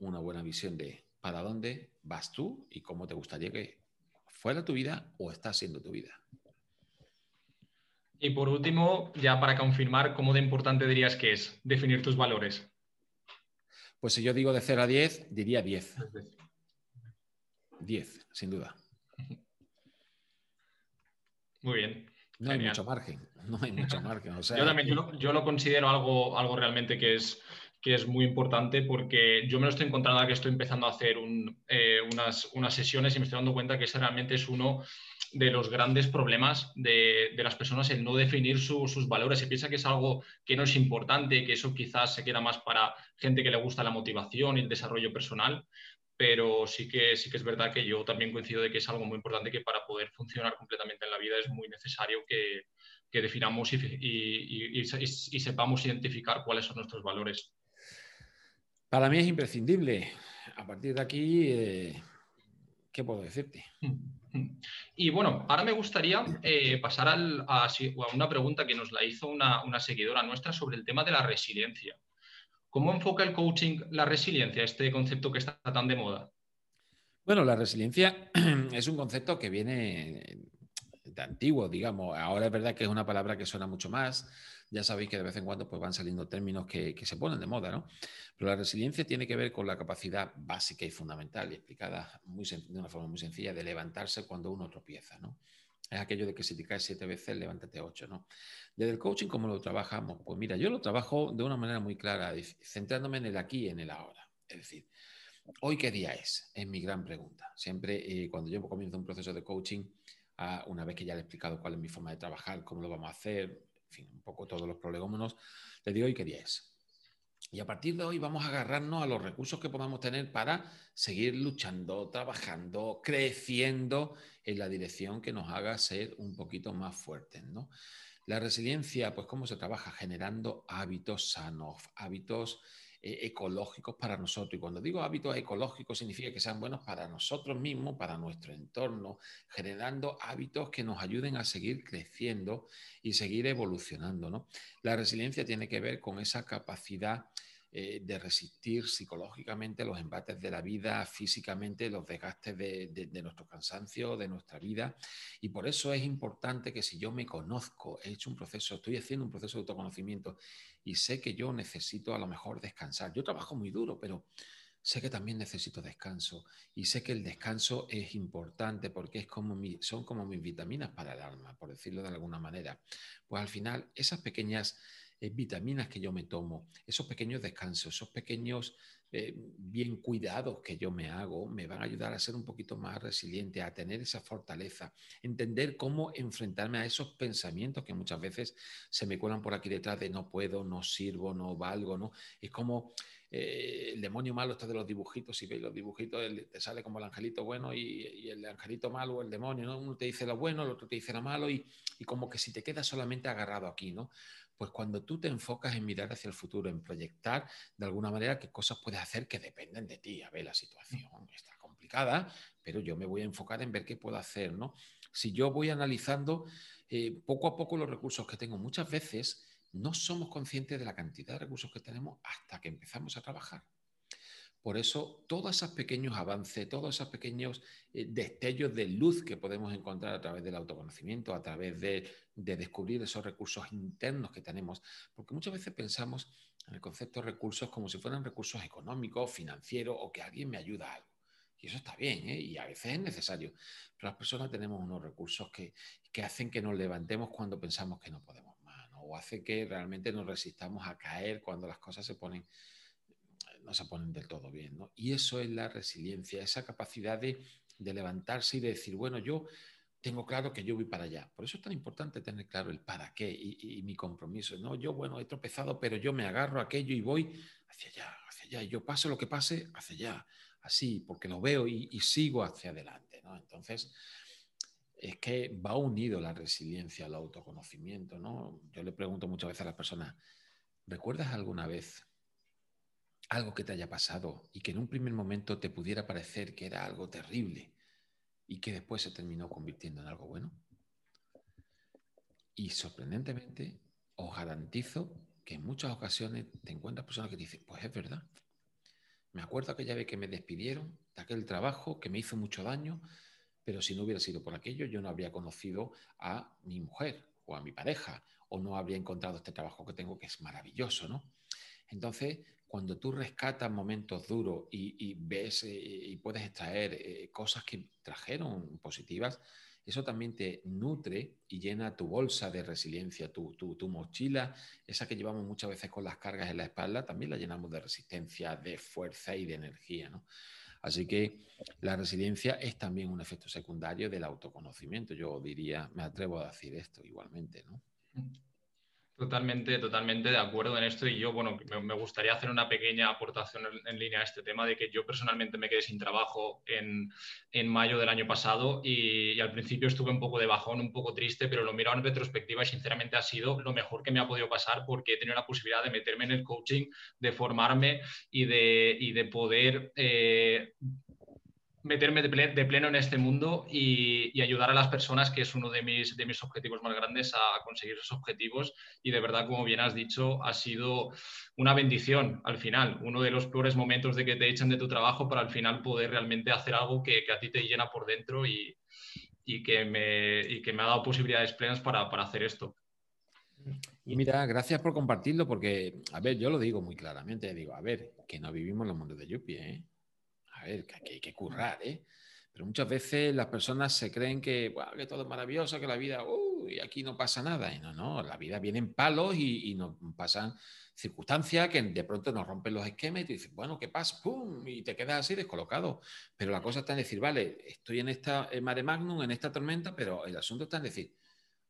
una buena visión de para dónde vas tú y cómo te gustaría que fuera tu vida o está siendo tu vida. Y por último, ya para confirmar, ¿cómo de importante dirías que es definir tus valores? Pues si yo digo de 0 a 10, diría 10. 10, sin duda. Muy bien. No hay mucho margen. No hay mucho margen. yo también yo lo, considero algo, algo realmente que es, que es muy importante porque yo me lo estoy encontrando que estoy empezando a hacer eh, unas, unas, sesiones y me estoy dando cuenta que ese realmente es uno de los grandes problemas de, las personas el no definir sus valores. Se piensa que es algo que no es importante, que eso quizás se queda más para gente que le gusta la motivación y el desarrollo personal, pero sí que, sí que es verdad que yo también coincido de que es algo muy importante que para poder funcionar completamente en la vida es muy necesario que, definamos y, sepamos identificar cuáles son nuestros valores. Para mí es imprescindible. A partir de aquí, eh, ¿qué puedo decirte? Y bueno, ahora me gustaría eh, pasar a, una pregunta que nos la hizo una, seguidora nuestra sobre el tema de la resiliencia. ¿Cómo enfoca el coaching la resiliencia, este concepto que está tan de moda? Bueno, la resiliencia es un concepto que viene antiguo, digamos. Ahora es verdad que es una palabra que suena mucho más. Ya sabéis que de vez en cuando pues, van saliendo términos que, se ponen de moda, ¿no? Pero la resiliencia tiene que ver con la capacidad básica y fundamental y explicada muy, de una forma muy sencilla de levantarse cuando uno tropieza, ¿no? Es aquello de que si te caes siete veces, levántate ocho, ¿no? Desde el coaching, ¿cómo lo trabajamos? Pues mira, yo lo trabajo de una manera muy clara, centrándome en el aquí y en el ahora. Es decir, ¿hoy qué día es? Es mi gran pregunta. Siempre eh, cuando yo comienzo un proceso de coaching, ah, una vez que ya le he explicado cuál es mi forma de trabajar, cómo lo vamos a hacer, en fin, un poco todos los prolegómenos, le digo, ¿hoy día es? Y a partir de hoy vamos a agarrarnos a los recursos que podamos tener para seguir luchando, trabajando, creciendo en la dirección que nos haga ser un poquito más fuertes, ¿no? La resiliencia, pues cómo se trabaja generando hábitos sanos, hábitos eh, ecológicos para nosotros. Y cuando digo hábitos ecológicos significa que sean buenos para nosotros mismos, para nuestro entorno, generando hábitos que nos ayuden a seguir creciendo y seguir evolucionando. ¿no? La resiliencia tiene que ver con esa capacidad eh, de resistir psicológicamente los embates de la vida, físicamente los desgastes de, nuestro cansancio, de nuestra vida. Y por eso es importante que si yo me conozco, he hecho un proceso, estoy haciendo un proceso de autoconocimiento y sé que yo necesito a lo mejor descansar. Yo trabajo muy duro, pero sé que también necesito descanso y sé que el descanso es importante porque es como son como mis vitaminas para el alma, por decirlo de alguna manera. Pues al final esas pequeñas vitaminas que yo me tomo, esos pequeños descansos, esos pequeños eh, bien cuidados que yo me hago, me van a ayudar a ser un poquito más resiliente, a tener esa fortaleza, entender cómo enfrentarme a esos pensamientos que muchas veces se me cuelan por aquí detrás de no puedo, no sirvo, no valgo, ¿no? Es como eh, el demonio malo está de los dibujitos, si veis los dibujitos, te sale como el angelito bueno y, el angelito malo, el demonio, ¿no? Uno te dice lo bueno, el otro te dice lo malo y, y como que si te quedas solamente agarrado aquí, ¿no? Pues cuando tú te enfocas en mirar hacia el futuro, en proyectar de alguna manera qué cosas puedes hacer que dependen de ti. A ver, la situación está complicada, pero yo me voy a enfocar en ver qué puedo hacer, ¿no? Si yo voy analizando eh, poco a poco los recursos que tengo, muchas veces no somos conscientes de la cantidad de recursos que tenemos hasta que empezamos a trabajar. Por eso, todos esos pequeños avances, todos esos pequeños eh, destellos de luz que podemos encontrar a través del autoconocimiento, a través de, descubrir esos recursos internos que tenemos, porque muchas veces pensamos en el concepto de recursos como si fueran recursos económicos, financieros o que alguien me ayuda a algo. Y eso está bien, ¿eh? y a veces es necesario. Pero las personas tenemos unos recursos que, que hacen que nos levantemos cuando pensamos que no podemos más, ¿no? o hace que realmente nos resistamos a caer cuando las cosas se ponen no se ponen del todo bien. ¿no? Y eso es la resiliencia, esa capacidad de, levantarse y de decir, bueno, yo tengo claro que yo voy para allá. Por eso es tan importante tener claro el para qué y, mi compromiso. No, yo, bueno, he tropezado, pero yo me agarro a aquello y voy hacia allá, hacia allá. Y yo paso lo que pase hacia allá, así, porque lo veo y, y sigo hacia adelante. ¿no? Entonces, es que va unido la resiliencia al autoconocimiento. ¿no? Yo le pregunto muchas veces a las personas, ¿recuerdas alguna vez algo que te haya pasado y que en un primer momento te pudiera parecer que era algo terrible y que después se terminó convirtiendo en algo bueno? Y sorprendentemente, os garantizo que en muchas ocasiones te encuentras personas que dicen, pues es verdad. Me acuerdo aquella vez que me despidieron de aquel trabajo que me hizo mucho daño, pero si no hubiera sido por aquello, yo no habría conocido a mi mujer o a mi pareja, o no habría encontrado este trabajo que tengo que es maravilloso, ¿no? Entonces, cuando tú rescatas momentos duros y, ves eh, y puedes extraer eh, cosas que trajeron positivas, eso también te nutre y llena tu bolsa de resiliencia, tu, tu, mochila, esa que llevamos muchas veces con las cargas en la espalda, también la llenamos de resistencia, de fuerza y de energía. ¿no? Así que la resiliencia es también un efecto secundario del autoconocimiento. Yo diría, me atrevo a decir esto igualmente. ¿no? Totalmente, totalmente de acuerdo en esto y yo, bueno, me, gustaría hacer una pequeña aportación en, línea a este tema de que yo personalmente me quedé sin trabajo en, mayo del año pasado y, al principio estuve un poco de bajón, un poco triste, pero lo miro en retrospectiva y sinceramente ha sido lo mejor que me ha podido pasar porque he tenido la posibilidad de meterme en el coaching, de formarme y de, de poder eh, meterme de, pleno en este mundo y, ayudar a las personas, que es uno de mis, de mis objetivos más grandes, a conseguir esos objetivos. Y de verdad, como bien has dicho, ha sido una bendición al final, uno de los peores momentos de que te echan de tu trabajo para al final poder realmente hacer algo que, a ti te llena por dentro y, y que me, y que me ha dado posibilidades plenas para, para hacer esto. Mira, gracias por compartirlo, porque, a ver, yo lo digo muy claramente, digo, a ver, que no vivimos los mundos de Yuppie, ¿eh? A ver, que, hay que currar, ¿eh? Pero muchas veces las personas se creen que, que todo es maravilloso, que la vida, uy, aquí no pasa nada. Y no, no, la vida viene en palos y, y nos pasan circunstancias que de pronto nos rompen los esquemas y dices, bueno, ¿qué pasa? ¡Pum! Y te quedas así descolocado. Pero la cosa está en decir, vale, estoy en esta mare magnum, en esta tormenta, pero el asunto está en decir,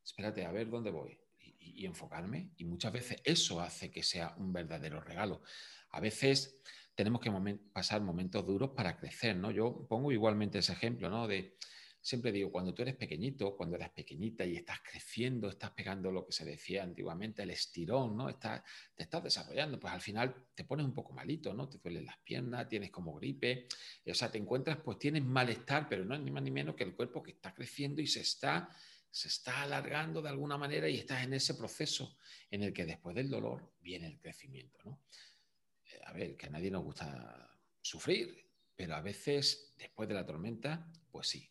espérate, a ver dónde voy y, enfocarme. Y muchas veces eso hace que sea un verdadero regalo. A veces tenemos que pasar momentos duros para crecer, ¿no? Yo pongo igualmente ese ejemplo, ¿no? De, siempre digo, cuando tú eres pequeñito, cuando eres pequeñita y estás creciendo, estás pegando lo que se decía antiguamente, el estirón, ¿no? Estás, te estás desarrollando, pues al final te pones un poco malito, ¿no? Te duelen las piernas, tienes como gripe, o sea, te encuentras, pues tienes malestar, pero no es ni más ni menos que el cuerpo que está creciendo y se está se está alargando de alguna manera y estás en ese proceso en el que después del dolor viene el crecimiento. ¿no? A ver, que a nadie nos gusta sufrir, pero a veces después de la tormenta, pues sí,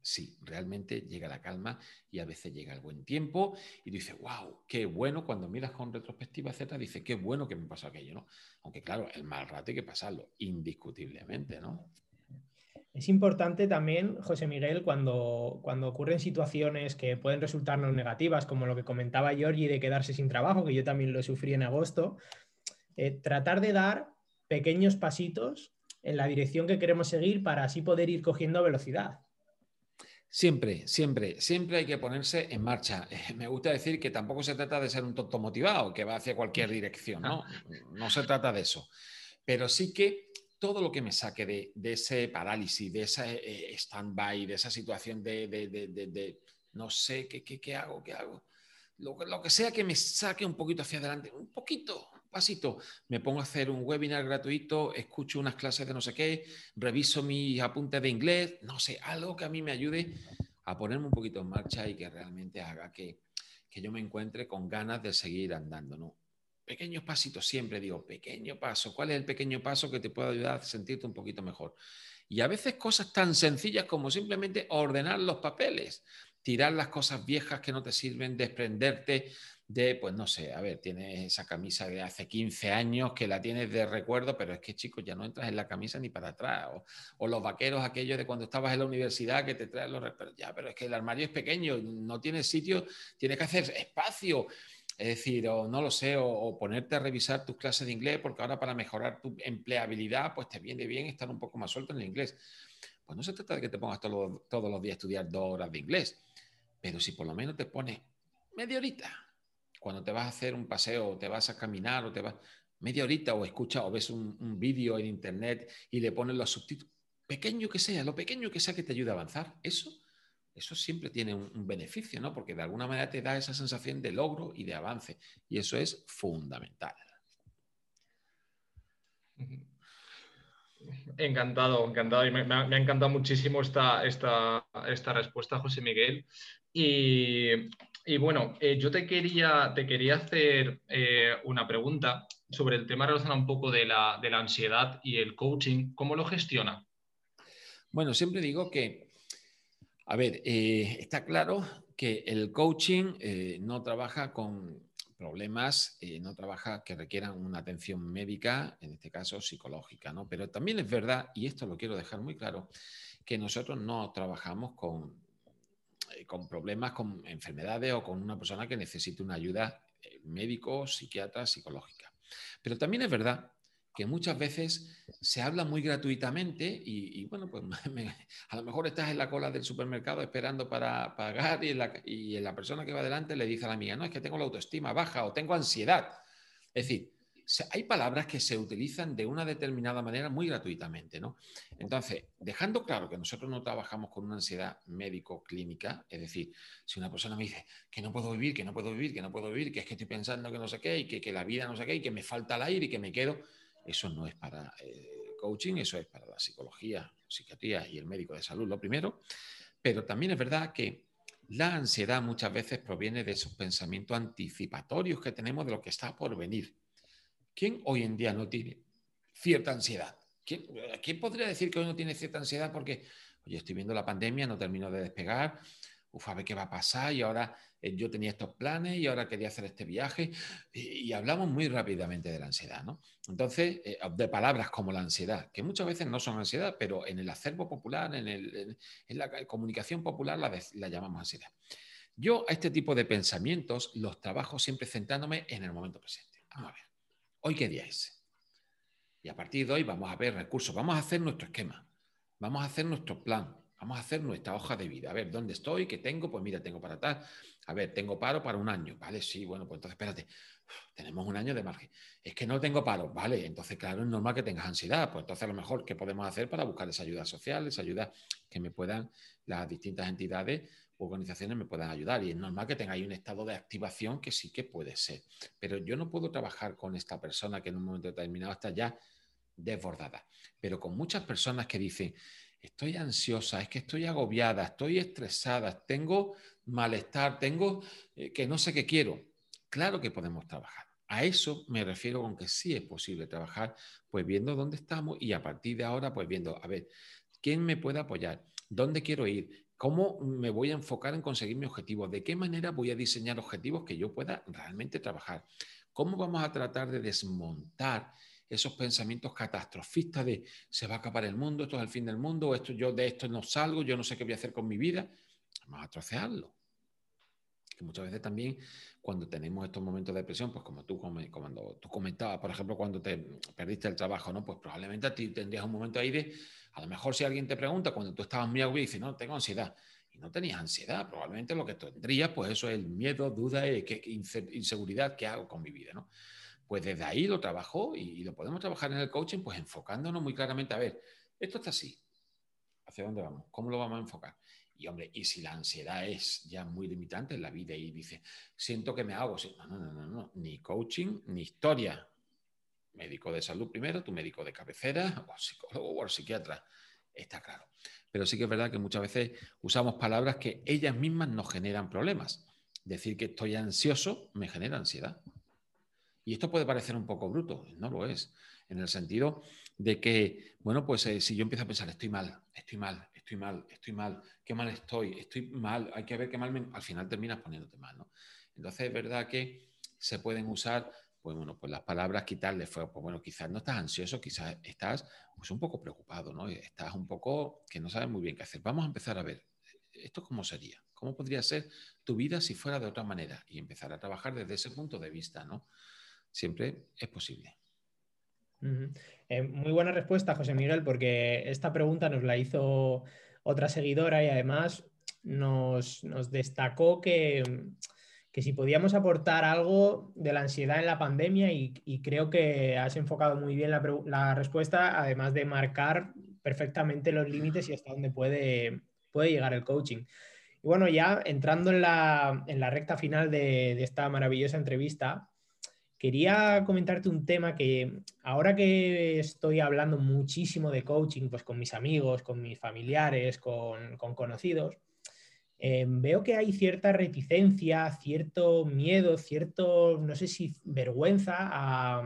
sí, realmente llega la calma y a veces llega el buen tiempo y dices, wow, qué bueno, cuando miras con retrospectiva, etcétera, dices, qué bueno que me pasó aquello, ¿no? Aunque claro, el mal rato hay que pasarlo, indiscutiblemente, ¿no? Es importante también, José Miguel, cuando, cuando ocurren situaciones que pueden resultarnos negativas, como lo que comentaba Giorgi de quedarse sin trabajo, que yo también lo sufrí en agosto, eh, tratar de dar pequeños pasitos en la dirección que queremos seguir para así poder ir cogiendo velocidad. Siempre, siempre, siempre hay que ponerse en marcha. me gusta decir que tampoco se trata de ser un tonto motivado que va hacia cualquier dirección, ¿no? No se trata de eso. Pero sí que todo lo que me saque de, ese parálisis, de ese eh, stand-by, de esa situación de, no sé qué, qué, hago, qué hago. Lo, lo, que sea que me saque un poquito hacia adelante, un poquito, pasito. Me pongo a hacer un webinar gratuito, escucho unas clases de no sé qué, reviso mis apuntes de inglés, no sé, algo que a mí me ayude a ponerme un poquito en marcha y que realmente haga que, que yo me encuentre con ganas de seguir andando, ¿no? pequeños pasitos, siempre digo, pequeño paso, ¿cuál es el pequeño paso que te puede ayudar a sentirte un poquito mejor? Y a veces cosas tan sencillas como simplemente ordenar los papeles, tirar las cosas viejas que no te sirven, desprenderte de, pues no sé, a ver, tienes esa camisa de hace 15 años que la tienes de recuerdo, pero es que chicos, ya no entras en la camisa ni para atrás, o, los vaqueros aquellos de cuando estabas en la universidad que te traen los, ya, pero es que el armario es pequeño, no tienes sitio, tienes que hacer espacio. Es decir, o no lo sé, o, ponerte a revisar tus clases de inglés, porque ahora para mejorar tu empleabilidad, pues te viene bien estar un poco más suelto en el inglés. Pues no se trata de que te pongas todos los días a estudiar dos horas de inglés, pero si por lo menos te pones media horita, cuando te vas a hacer un paseo, o te vas a caminar, o te vas media horita, o escuchas o ves un, un vídeo en internet y le pones los subtítulos, pequeño que sea, lo pequeño que sea que te ayude a avanzar, eso eso siempre tiene un, beneficio, ¿no? Porque de alguna manera te da esa sensación de logro y de avance. Y eso es fundamental. Encantado, encantado. Y me, ha, encantado muchísimo esta, esta, esta, respuesta, José Miguel. Y, bueno, eh, yo te quería, te quería hacer eh, una pregunta sobre el tema relacionado un poco de la, de la ansiedad y el coaching. ¿Cómo lo gestiona? Bueno, siempre digo que a ver, eh, está claro que el coaching no trabaja con problemas, no trabaja que requieran una atención médica, en este caso psicológica, ¿no? Pero también es verdad, y esto lo quiero dejar muy claro, que nosotros no trabajamos con, con problemas, con enfermedades o con una persona que necesite una ayuda médico, psiquiatra, psicológica. Pero también es verdad que muchas veces se habla muy gratuitamente y, bueno, pues a lo mejor estás en la cola del supermercado esperando para pagar y la, y la persona que va adelante le dice a la amiga, no, es que tengo la autoestima baja o tengo ansiedad. Es decir, hay palabras que se utilizan de una determinada manera muy gratuitamente, ¿no? Entonces, dejando claro que nosotros no trabajamos con una ansiedad médico-clínica, es decir, si una persona me dice que no puedo vivir, que no puedo vivir, que no puedo vivir, que es que estoy pensando que no sé qué y que, que la vida no sé qué y que me falta el aire y que me quedo, eso no es para eh, coaching, eso es para la psicología, psiquiatría y el médico de salud, lo primero. Pero también es verdad que la ansiedad muchas veces proviene de esos pensamientos anticipatorios que tenemos de lo que está por venir. ¿Quién hoy en día no tiene cierta ansiedad? ¿quién, podría decir que hoy no tiene cierta ansiedad porque, estoy viendo la pandemia, no termino de despegar, uf, a ver qué va a pasar y ahora eh, yo tenía estos planes y ahora quería hacer este viaje y, hablamos muy rápidamente de la ansiedad, ¿no? Entonces, eh, de palabras como la ansiedad, que muchas veces no son ansiedad, pero en el acervo popular, en, la comunicación popular la, la llamamos ansiedad. Yo a este tipo de pensamientos los trabajo siempre centrándome en el momento presente. Vamos a ver, ¿hoy qué día es? Y a partir de hoy vamos a ver recursos, vamos a hacer nuestro esquema, vamos a hacer nuestro plan, vamos a hacer nuestra hoja de vida. A ver, ¿dónde estoy? ¿Qué tengo? Pues mira, tengo para tal. A ver, tengo paro para un año. Vale, sí, bueno, pues entonces espérate. tenemos un año de margen. Es que no tengo paro. Vale, entonces claro, es normal que tengas ansiedad. Pues entonces a lo mejor, ¿qué podemos hacer para buscar esa ayuda social, esa ayuda que me puedan las distintas entidades organizaciones me puedan ayudar? Y es normal que tengáis un estado de activación que sí que puede ser. Pero yo no puedo trabajar con esta persona que en un momento determinado está ya desbordada. Pero con muchas personas que dicen, estoy ansiosa, es que estoy agobiada, estoy estresada, tengo malestar, tengo eh, que no sé qué quiero. Claro que podemos trabajar. A eso me refiero con que sí es posible trabajar, pues viendo dónde estamos y a partir de ahora, pues viendo, a ver, ¿quién me puede apoyar? ¿Dónde quiero ir? ¿Cómo me voy a enfocar en conseguir mi objetivo? ¿De qué manera voy a diseñar objetivos que yo pueda realmente trabajar? ¿Cómo vamos a tratar de desmontar esos pensamientos catastrofistas de se va a acabar el mundo, esto es el fin del mundo, esto, yo de esto no salgo, yo no sé qué voy a hacer con mi vida. Vamos a trocearlo. Que muchas veces también cuando tenemos estos momentos de depresión, pues como tú, cuando tú comentabas, por ejemplo, cuando te perdiste el trabajo, ¿no? Pues probablemente a ti tendrías un momento ahí de, a lo mejor si alguien te pregunta cuando tú estabas muy agobiado y dices, no, tengo ansiedad, y no tenías ansiedad, probablemente lo que tendrías, pues eso es el miedo, duda, y inseguridad que hago con mi vida, ¿no? Pues desde ahí lo trabajo y, lo podemos trabajar en el coaching, pues enfocándonos muy claramente a ver, esto está así, ¿hacia dónde vamos? ¿Cómo lo vamos a enfocar? Y hombre, y si la ansiedad es ya muy limitante en la vida y dice, siento que me hago, no, no, no, no, ni coaching, ni historia. Médico de salud primero, tu médico de cabecera, o psicólogo o psiquiatra, está claro. Pero sí que es verdad que muchas veces usamos palabras que ellas mismas nos generan problemas. Decir que estoy ansioso me genera ansiedad. Y esto puede parecer un poco bruto, no lo es, en el sentido de que, bueno, pues eh, si yo empiezo a pensar, estoy mal, estoy mal, estoy mal, estoy mal, qué mal estoy, estoy mal, hay que ver qué mal me... Al final terminas poniéndote mal, ¿no? Entonces es verdad que se pueden usar, pues bueno, pues las palabras quitarle fue, pues bueno, quizás no estás ansioso, quizás estás pues un poco preocupado, ¿no? Estás un poco que no sabes muy bien qué hacer. Vamos a empezar a ver, ¿esto cómo sería? ¿Cómo podría ser tu vida si fuera de otra manera? Y empezar a trabajar desde ese punto de vista, ¿no? siempre es posible. Eh, muy buena respuesta, José Miguel, porque esta pregunta nos la hizo otra seguidora y además nos, destacó que, si podíamos aportar algo de la ansiedad en la pandemia y, creo que has enfocado muy bien la, respuesta, además de marcar perfectamente los límites y hasta dónde puede, puede llegar el coaching. Y bueno, ya entrando en la, recta final de esta maravillosa entrevista, Quería comentarte un tema que ahora que estoy hablando muchísimo de coaching, pues con mis amigos, con mis familiares, con, conocidos, eh, veo que hay cierta reticencia, cierto miedo, cierto, no sé si vergüenza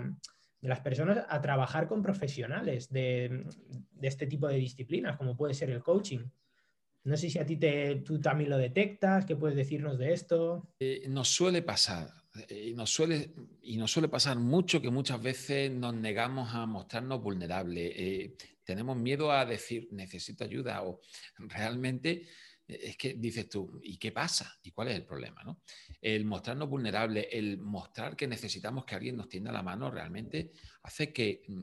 de las personas a trabajar con profesionales de, este tipo de disciplinas, como puede ser el coaching. No sé si a ti te, tú también lo detectas, ¿qué puedes decirnos de esto? Eh, nos suele pasar eh, nos, suele, y nos suele pasar mucho que muchas veces nos negamos a mostrarnos vulnerables. Eh, tenemos miedo a decir, necesito ayuda o realmente es que dices tú, ¿y qué pasa? ¿Y cuál es el problema? ¿no? El mostrarnos vulnerables, el mostrar que necesitamos que alguien nos tienda la mano realmente hace que, mm,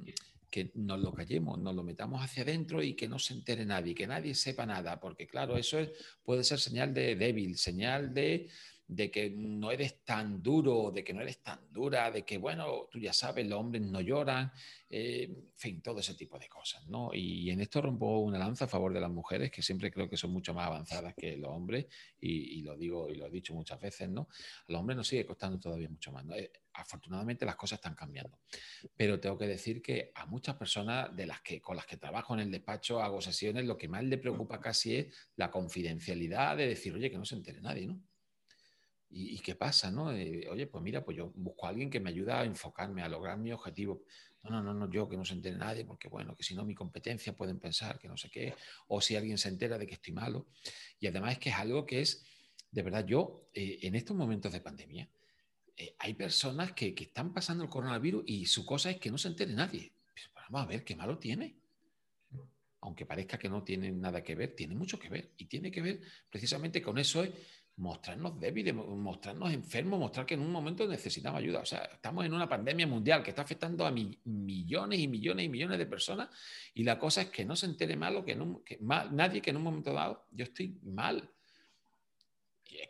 que nos lo callemos, nos lo metamos hacia adentro y que no se entere nadie, que nadie sepa nada, porque claro, eso es, puede ser señal de débil, señal de de que no eres tan duro, de que no eres tan dura, de que, bueno, tú ya sabes, los hombres no lloran, eh, en fin, todo ese tipo de cosas, ¿no? Y, en esto rompo una lanza a favor de las mujeres, que siempre creo que son mucho más avanzadas que los hombres, y, lo digo y lo he dicho muchas veces, ¿no? A los hombres nos sigue costando todavía mucho más, ¿no? Eh, afortunadamente las cosas están cambiando, pero tengo que decir que a muchas personas de las que, con las que trabajo en el despacho, hago sesiones, lo que más le preocupa casi es la confidencialidad de decir, oye, que no se entere nadie, ¿no? ¿Y, qué pasa? ¿no? Eh, oye, pues mira, pues yo busco a alguien que me ayude a enfocarme, a lograr mi objetivo. No, no, no, no, yo que no se entere nadie, porque bueno, que si no mi competencia pueden pensar que no sé qué, o si alguien se entera de que estoy malo. Y además es que es algo que es, de verdad, yo eh, en estos momentos de pandemia, eh, hay personas que, están pasando el coronavirus y su cosa es que no se entere nadie. Pues vamos a ver qué malo tiene. Aunque parezca que no tiene nada que ver, tiene mucho que ver. Y tiene que ver precisamente con eso es mostrarnos débiles, mostrarnos enfermos, mostrar que en un momento necesitamos ayuda. O sea, estamos en una pandemia mundial que está afectando a millones y millones y millones de personas y la cosa es que no se entere malo, que, nadie que en un momento dado yo estoy mal.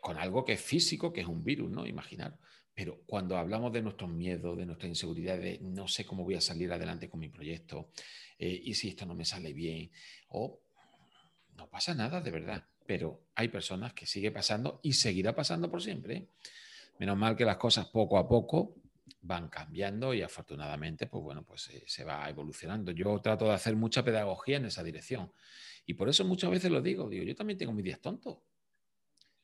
Con algo que es físico, que es un virus, ¿no? Imaginar. Pero cuando hablamos de nuestros miedos, de nuestra inseguridad, de no sé cómo voy a salir adelante con mi proyecto, eh, y si esto no me sale bien, o no pasa nada de verdad pero hay personas que sigue pasando y seguirá pasando por siempre. Menos mal que las cosas poco a poco van cambiando y afortunadamente, pues bueno, pues eh, se va evolucionando. Yo trato de hacer mucha pedagogía en esa dirección y por eso muchas veces lo digo, digo, yo también tengo mis días tontos,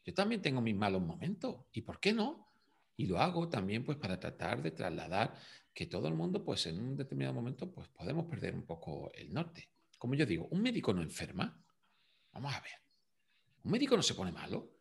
yo también tengo mis malos momentos y ¿por qué no? Y lo hago también pues para tratar de trasladar que todo el mundo pues en un determinado momento pues podemos perder un poco el norte. Como yo digo, un médico no enferma. Vamos a ver. ¿Un médico no se pone malo?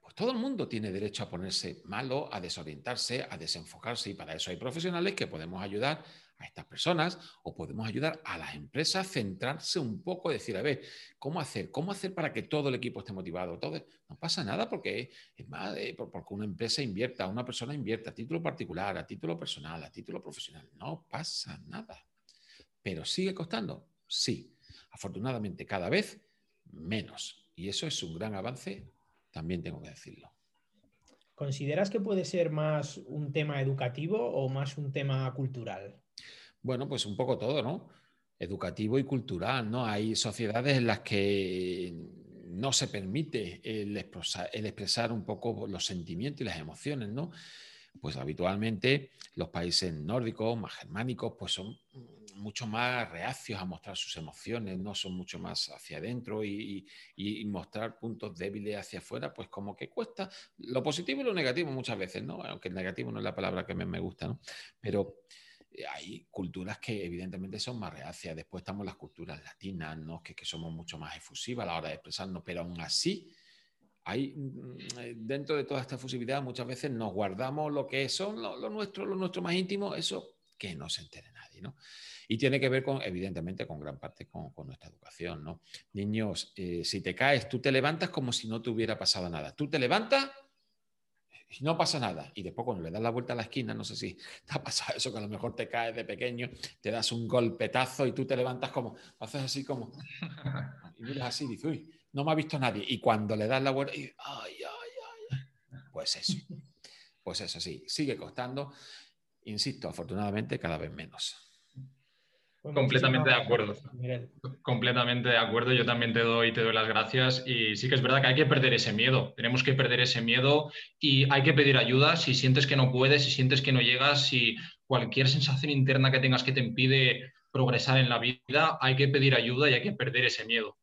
Pues todo el mundo tiene derecho a ponerse malo, a desorientarse, a desenfocarse y para eso hay profesionales que podemos ayudar a estas personas o podemos ayudar a las empresas a centrarse un poco, decir, a ver, ¿cómo hacer? ¿Cómo hacer para que todo el equipo esté motivado? Todo, no pasa nada porque es más, eh, porque una empresa invierta, una persona invierta a título particular, a título personal, a título profesional. No pasa nada. Pero sigue costando, sí. Afortunadamente, cada vez menos. Y eso es un gran avance, también tengo que decirlo. ¿Consideras que puede ser más un tema educativo o más un tema cultural? Bueno, pues un poco todo, ¿no? Educativo y cultural, ¿no? Hay sociedades en las que no se permite el expresar, el expresar un poco los sentimientos y las emociones, ¿no? Pues habitualmente los países nórdicos, más germánicos, pues son mucho más reacios a mostrar sus emociones, no son mucho más hacia adentro y, mostrar puntos débiles hacia afuera, pues como que cuesta lo positivo y lo negativo muchas veces, ¿no? Aunque el negativo no es la palabra que me, me gusta, ¿no? Pero eh, hay culturas que evidentemente son más reacias. Después estamos las culturas latinas, ¿no? que, somos mucho más efusivas a la hora de expresarnos, pero aún así hay mm, eh, dentro de toda esta efusividad muchas veces nos guardamos lo que son lo, lo nuestro, lo nuestro más íntimo, eso que no se entere nadie, ¿no? Y tiene que ver con, evidentemente, con gran parte con, nuestra educación, ¿no? Niños, eh, si te caes, tú te levantas como si no te hubiera pasado nada. Tú te levantas y no pasa nada. Y después cuando le das la vuelta a la esquina, no sé si te ha pasado eso, que a lo mejor te caes de pequeño, te das un golpetazo y tú te levantas como, haces así como, y miras así y dices, uy, no me ha visto nadie. Y cuando le das la vuelta, y, ay, ay, ay, pues eso, pues eso sí, sigue costando. Insisto, afortunadamente cada vez menos. Completamente de acuerdo. Completamente de acuerdo. Yo también te doy, te doy las gracias. Y sí que es verdad que hay que perder ese miedo. Tenemos que perder ese miedo y hay que pedir ayuda si sientes que no puedes, si sientes que no llegas, si cualquier sensación interna que tengas que te impide progresar en la vida, hay que pedir ayuda y hay que perder ese miedo.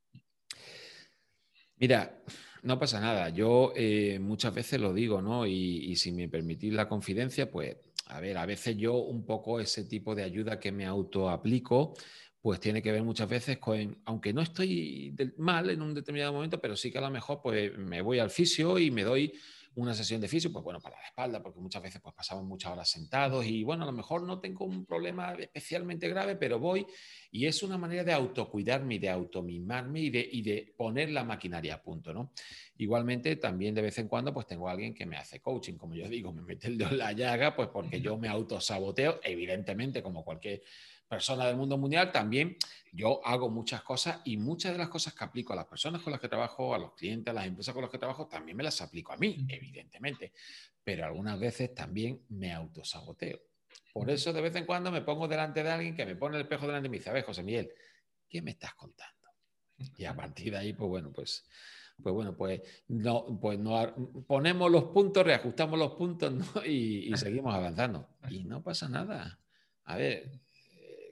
Mira, no pasa nada. Yo eh, muchas veces lo digo, ¿no? Y, si me permitís la confidencia, pues a ver, a veces yo un poco ese tipo de ayuda que me autoaplico, pues tiene que ver muchas veces con, aunque no estoy mal en un determinado momento, pero sí que a lo mejor pues me voy al fisio y me doy una sesión de fisio, pues bueno, para la espalda, porque muchas veces pues pasamos muchas horas sentados y bueno, a lo mejor no tengo un problema especialmente grave, pero voy y es una manera de autocuidarme y de automimarme y de, y de poner la maquinaria a punto, ¿no? Igualmente, también de vez en cuando pues tengo a alguien que me hace coaching, como yo digo, me mete el dedo en la llaga, pues porque yo me autosaboteo, evidentemente, como cualquier persona del mundo mundial, también yo hago muchas cosas y muchas de las cosas que aplico a las personas con las que trabajo, a los clientes, a las empresas con las que trabajo, también me las aplico a mí, evidentemente. Pero algunas veces también me autosaboteo. Por eso de vez en cuando me pongo delante de alguien que me pone el espejo delante y me dice, a ver, José Miguel, ¿qué me estás contando? Y a partir de ahí, pues bueno, pues, pues bueno, pues no, pues no ponemos los puntos, reajustamos los puntos y, y seguimos avanzando. Y no pasa nada. A ver,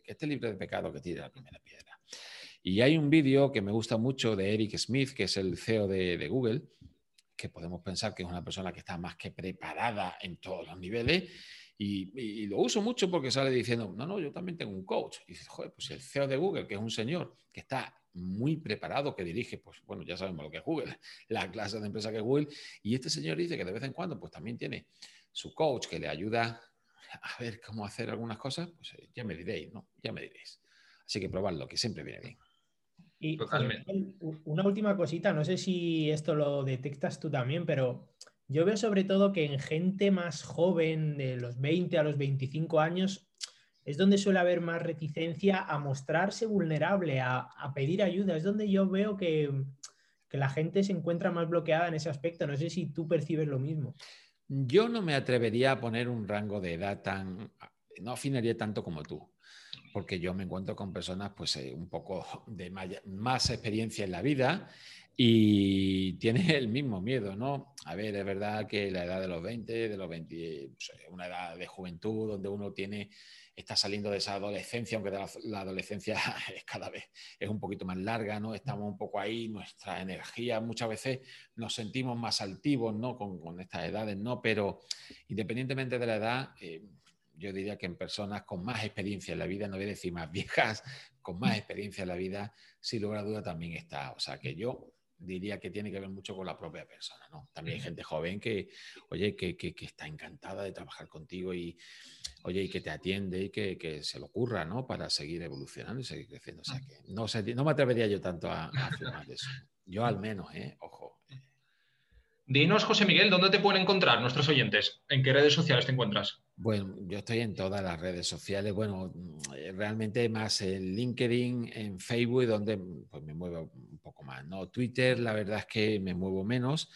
que esté libre de pecado que tire la primera piedra. Y hay un vídeo que me gusta mucho de Eric Smith, que es el CEO de, Google, que podemos pensar que es una persona que está más que preparada en todos los niveles. Y, lo uso mucho porque sale diciendo, no, no, yo también tengo un coach. Y dices, joder, pues el CEO de Google, que es un señor que está muy preparado, que dirige, pues bueno, ya sabemos lo que es Google, la clase de empresa que es Google, y este señor dice que de vez en cuando, pues también tiene su coach que le ayuda a ver cómo hacer algunas cosas, pues eh, ya me diréis, ¿no? Ya me diréis. Así que probadlo, que siempre viene bien. Y una última cosita, no sé si esto lo detectas tú también, pero yo veo sobre todo que en gente más joven, de los 20 a los 25 años, es donde suele haber más reticencia a mostrarse vulnerable, a, pedir ayuda. Es donde yo veo que, que, la gente se encuentra más bloqueada en ese aspecto. No sé si tú percibes lo mismo. Yo no me atrevería a poner un rango de edad tan... No afinaría tanto como tú porque yo me encuentro con personas pues eh, un poco de más experiencia en la vida y tiene el mismo miedo, ¿no? A ver, es verdad que la edad de los 20, de los 20, pues, una edad de juventud donde uno tiene, está saliendo de esa adolescencia, aunque la, adolescencia es cada vez es un poquito más larga, ¿no? Estamos un poco ahí, nuestra energía, muchas veces nos sentimos más altivos, ¿no? Con, estas edades, ¿no? Pero independientemente de la edad, eh, yo diría que en personas con más experiencia en la vida, no voy a decir más viejas, con más experiencia en la vida, sin lugar a duda también está. O sea que yo diría que tiene que ver mucho con la propia persona, ¿no? También hay gente joven que, oye, que, que, está encantada de trabajar contigo y, oye, y que te atiende y que, se lo ocurra, ¿no? Para seguir evolucionando y seguir creciendo. O sea que no, sé, no me atrevería yo tanto a, a afirmar eso. Yo al menos, ¿eh? Ojo. Dinos, José Miguel, ¿dónde te pueden encontrar nuestros oyentes? ¿En qué redes sociales te encuentras? Bueno, yo estoy en todas las redes sociales, bueno, realmente más en LinkedIn, en Facebook, donde pues, me muevo un poco más, ¿no? Twitter, la verdad es que me muevo menos.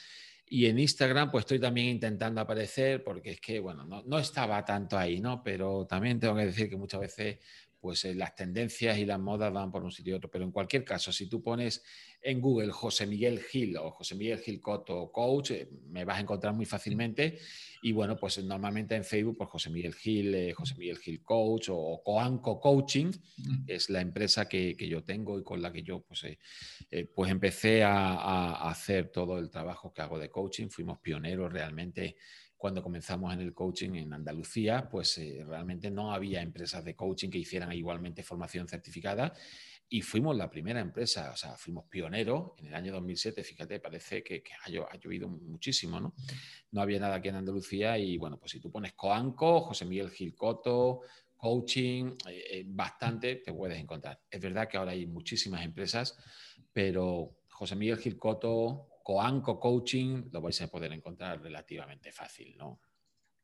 Y en Instagram, pues estoy también intentando aparecer, porque es que, bueno, no, no estaba tanto ahí, ¿no? Pero también tengo que decir que muchas veces pues eh, las tendencias y las modas van por un sitio y otro. Pero en cualquier caso, si tú pones en Google José Miguel Gil o José Miguel Gil Coto Coach, eh, me vas a encontrar muy fácilmente. Y bueno, pues normalmente en Facebook, pues José Miguel Gil, eh, José Miguel Gil Coach o Coanco Coaching, es la empresa que, yo tengo y con la que yo pues, pues empecé a, a hacer todo el trabajo que hago de coaching. Fuimos pioneros realmente cuando comenzamos en el coaching en Andalucía, pues eh, realmente no había empresas de coaching que hicieran igualmente formación certificada y fuimos la primera empresa, o sea, fuimos pioneros en el año 2007, fíjate, parece que, ha, llovido muchísimo, ¿no? No había nada aquí en Andalucía y bueno, pues si tú pones Coanco, José Miguel Gilcoto, coaching, eh, eh, bastante te puedes encontrar. Es verdad que ahora hay muchísimas empresas, pero José Miguel Gilcoto, Coanco Coaching lo vais a poder encontrar relativamente fácil, ¿no?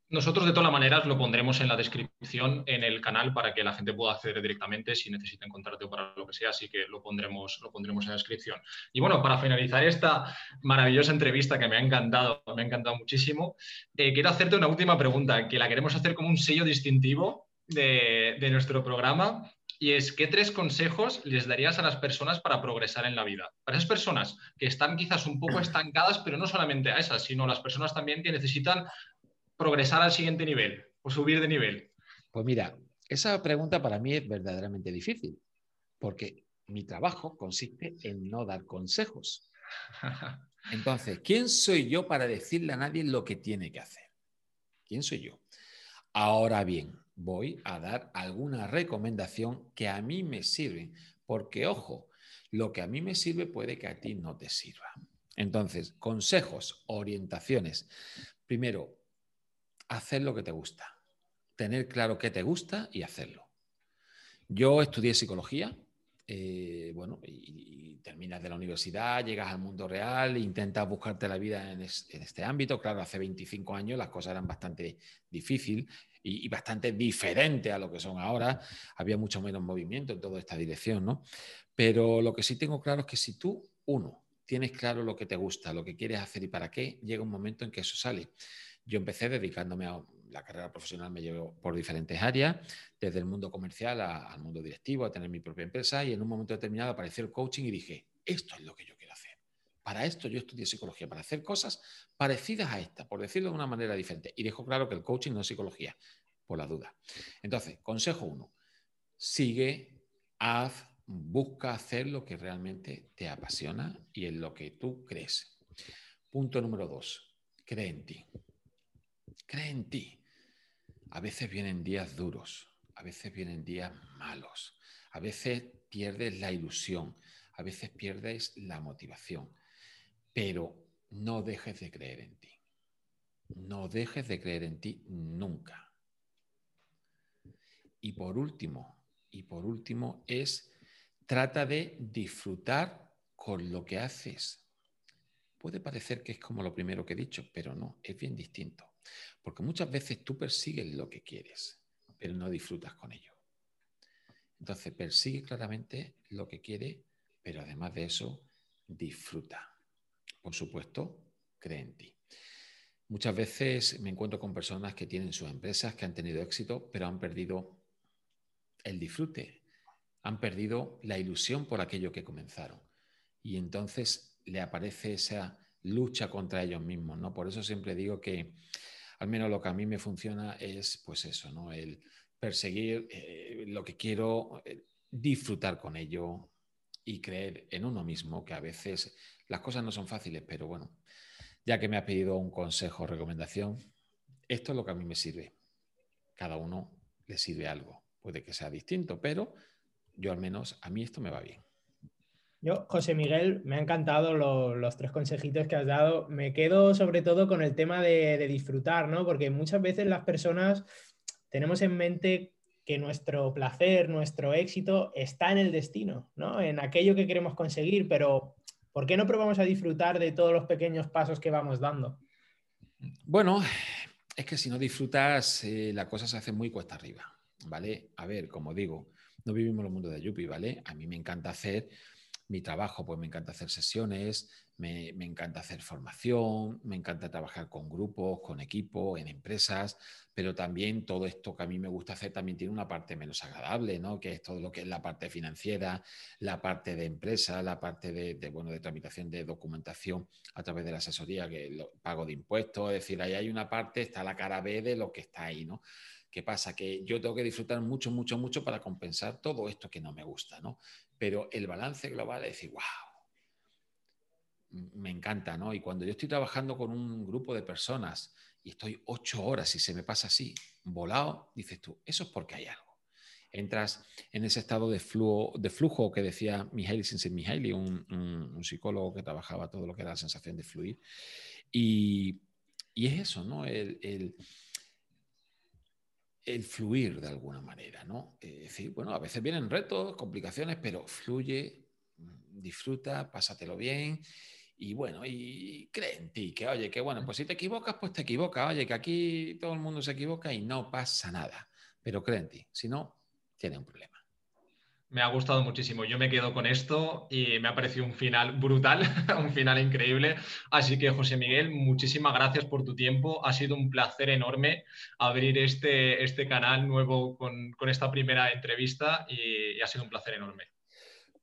Nosotros de todas maneras lo pondremos en la descripción en el canal para que la gente pueda acceder directamente si necesita encontrarte o para lo que sea, así que lo pondremos, lo pondremos en la descripción. Y bueno, para finalizar esta maravillosa entrevista que me ha encantado, me ha encantado muchísimo, eh, quiero hacerte una última pregunta que la queremos hacer como un sello distintivo de, de nuestro programa y es ¿qué tres consejos les darías a las personas para progresar en la vida? Para esas personas que están quizás un poco estancadas, pero no solamente a esas, sino a las personas también que necesitan progresar al siguiente nivel o subir de nivel. Pues mira, esa pregunta para mí es verdaderamente difícil, porque mi trabajo consiste en no dar consejos. Entonces, ¿quién soy yo para decirle a nadie lo que tiene que hacer? ¿Quién soy yo? Ahora bien, voy a dar alguna recomendación que a mí me sirve, porque ojo, lo que a mí me sirve puede que a ti no te sirva. Entonces, consejos, orientaciones. Primero, hacer lo que te gusta, tener claro qué te gusta y hacerlo. Yo estudié psicología, eh, bueno, y, terminas de la universidad, llegas al mundo real, intentas buscarte la vida en, en, este ámbito. Claro, hace 25 años las cosas eran bastante difíciles y, bastante diferente a lo que son ahora. Había mucho menos movimiento en toda esta dirección, ¿no? Pero lo que sí tengo claro es que si tú, uno, tienes claro lo que te gusta, lo que quieres hacer y para qué, llega un momento en que eso sale. Yo empecé dedicándome a la carrera profesional, me llevó por diferentes áreas, desde el mundo comercial al mundo directivo, a tener mi propia empresa y en un momento determinado apareció el coaching y dije, esto es lo que yo. Para esto yo estudié psicología, para hacer cosas parecidas a esta, por decirlo de una manera diferente. Y dejo claro que el coaching no es psicología, por la duda. Entonces, consejo uno, sigue, haz, busca hacer lo que realmente te apasiona y en lo que tú crees. Punto número dos, cree en ti. Cree en ti. a veces vienen días duros, a veces vienen días malos, a veces pierdes la ilusión, a veces pierdes la motivación, pero no dejes de creer en ti. No dejes de creer en ti nunca. Y por último, y por último es trata de disfrutar con lo que haces. Puede parecer que es como lo primero que he dicho, pero no, es bien distinto. Porque muchas veces tú persigues lo que quieres, pero no disfrutas con ello. Entonces, persigue claramente lo que quiere, pero además de eso, disfruta. Por supuesto, cree en ti. Muchas veces me encuentro con personas que tienen sus empresas, que han tenido éxito, pero han perdido el disfrute, han perdido la ilusión por aquello que comenzaron. Y entonces le aparece esa lucha contra ellos mismos, ¿no? Por eso siempre digo que al menos lo que a mí me funciona es pues eso, ¿no? El perseguir eh, lo que quiero, eh, disfrutar con ello y creer en uno mismo, que a veces las cosas no son fáciles, pero bueno, ya que me ha pedido un consejo o recomendación, esto es lo que a mí me sirve. Cada uno le sirve algo. Puede que sea distinto, pero yo al menos, a mí esto me va bien. Yo, José Miguel, me ha encantado los tres consejitos que has dado. Me quedo sobre todo con el tema de, de, disfrutar, ¿no? Porque muchas veces las personas tenemos en mente que nuestro placer, nuestro éxito está en el destino, ¿no? En aquello que queremos conseguir, pero ¿por qué no probamos a disfrutar de todos los pequeños pasos que vamos dando? Bueno, es que si no disfrutas, eh, la cosa se hace muy cuesta arriba, ¿vale? A ver, como digo, no vivimos en el mundo de Yupi, ¿vale? A mí me encanta hacer mi trabajo, pues me encanta hacer sesiones, me, encanta hacer formación, me encanta trabajar con grupos, con equipos, en empresas, pero también todo esto que a mí me gusta hacer también tiene una parte menos agradable, ¿no? Que es todo lo que es la parte financiera, la parte de empresa, la parte de, bueno, de tramitación de documentación a través de la asesoría, que lo, pago de impuestos, es decir, ahí hay una parte, está la cara B de lo que está ahí, ¿no? ¿Qué pasa? Que yo tengo que disfrutar mucho, mucho, mucho para compensar todo esto que no me gusta, ¿no? Pero el balance global es decir, wow, me encanta, ¿no? Y cuando yo estoy trabajando con un grupo de personas y estoy ocho horas y se me pasa así, volado, dices tú, eso es porque hay algo. Entras en ese estado de, flujo, de flujo que decía Mihaly Csikszentmihalyi, un, un, psicólogo que trabajaba todo lo que era la sensación de fluir. Y, y es eso, ¿no? El, el, el, fluir de alguna manera, ¿no? Es decir, bueno, a veces vienen retos, complicaciones, pero fluye, disfruta, pásatelo bien y bueno, y cree en ti, que oye, que bueno, pues si te equivocas, pues te equivocas, oye, que aquí todo el mundo se equivoca y no pasa nada, pero cree en ti, si no, tiene un problema. Me ha gustado muchísimo. Yo me quedo con esto y me ha parecido un final brutal, un final increíble. Así que, José Miguel, muchísimas gracias por tu tiempo. Ha sido un placer enorme abrir este, este canal nuevo con, con esta primera entrevista y ha sido un placer enorme.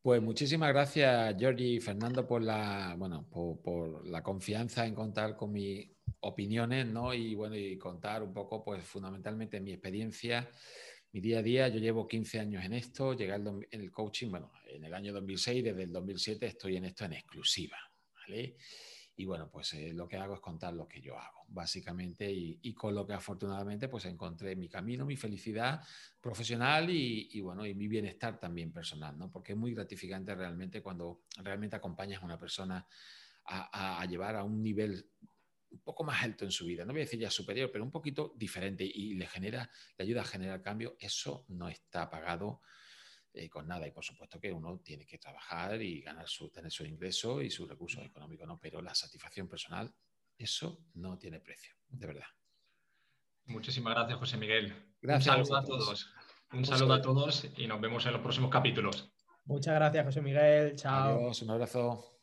Pues muchísimas gracias, Georgie y Fernando, por la, bueno, por, la confianza en contar con mis opiniones, ¿no? Y bueno, y contar un poco, pues fundamentalmente mi experiencia, mi día a día. Yo llevo 15 años en esto, llegué en el coaching, bueno, en el año 2006, desde el 2007 estoy en esto en exclusiva, ¿vale? Y bueno, pues eh, lo que hago es contar lo que yo hago, básicamente, y, con lo que afortunadamente pues encontré mi camino, mi felicidad profesional y, bueno, y mi bienestar también personal, ¿no? Porque es muy gratificante realmente cuando realmente acompañas a una persona a, llevar a un nivel un poco más alto en su vida, no voy a decir ya superior, pero un poquito diferente y le genera, le ayuda a generar cambio, eso no está pagado eh, con nada. Y por supuesto que uno tiene que trabajar y ganar su, tener su ingreso y sus recursos económicos, ¿no? Pero la satisfacción personal, eso no tiene precio, de verdad. Muchísimas gracias, José Miguel. Gracias. Un saludo a todos. Un saludo a todos y nos vemos en los próximos capítulos. Muchas gracias, José Miguel. Chao. Adiós, un abrazo.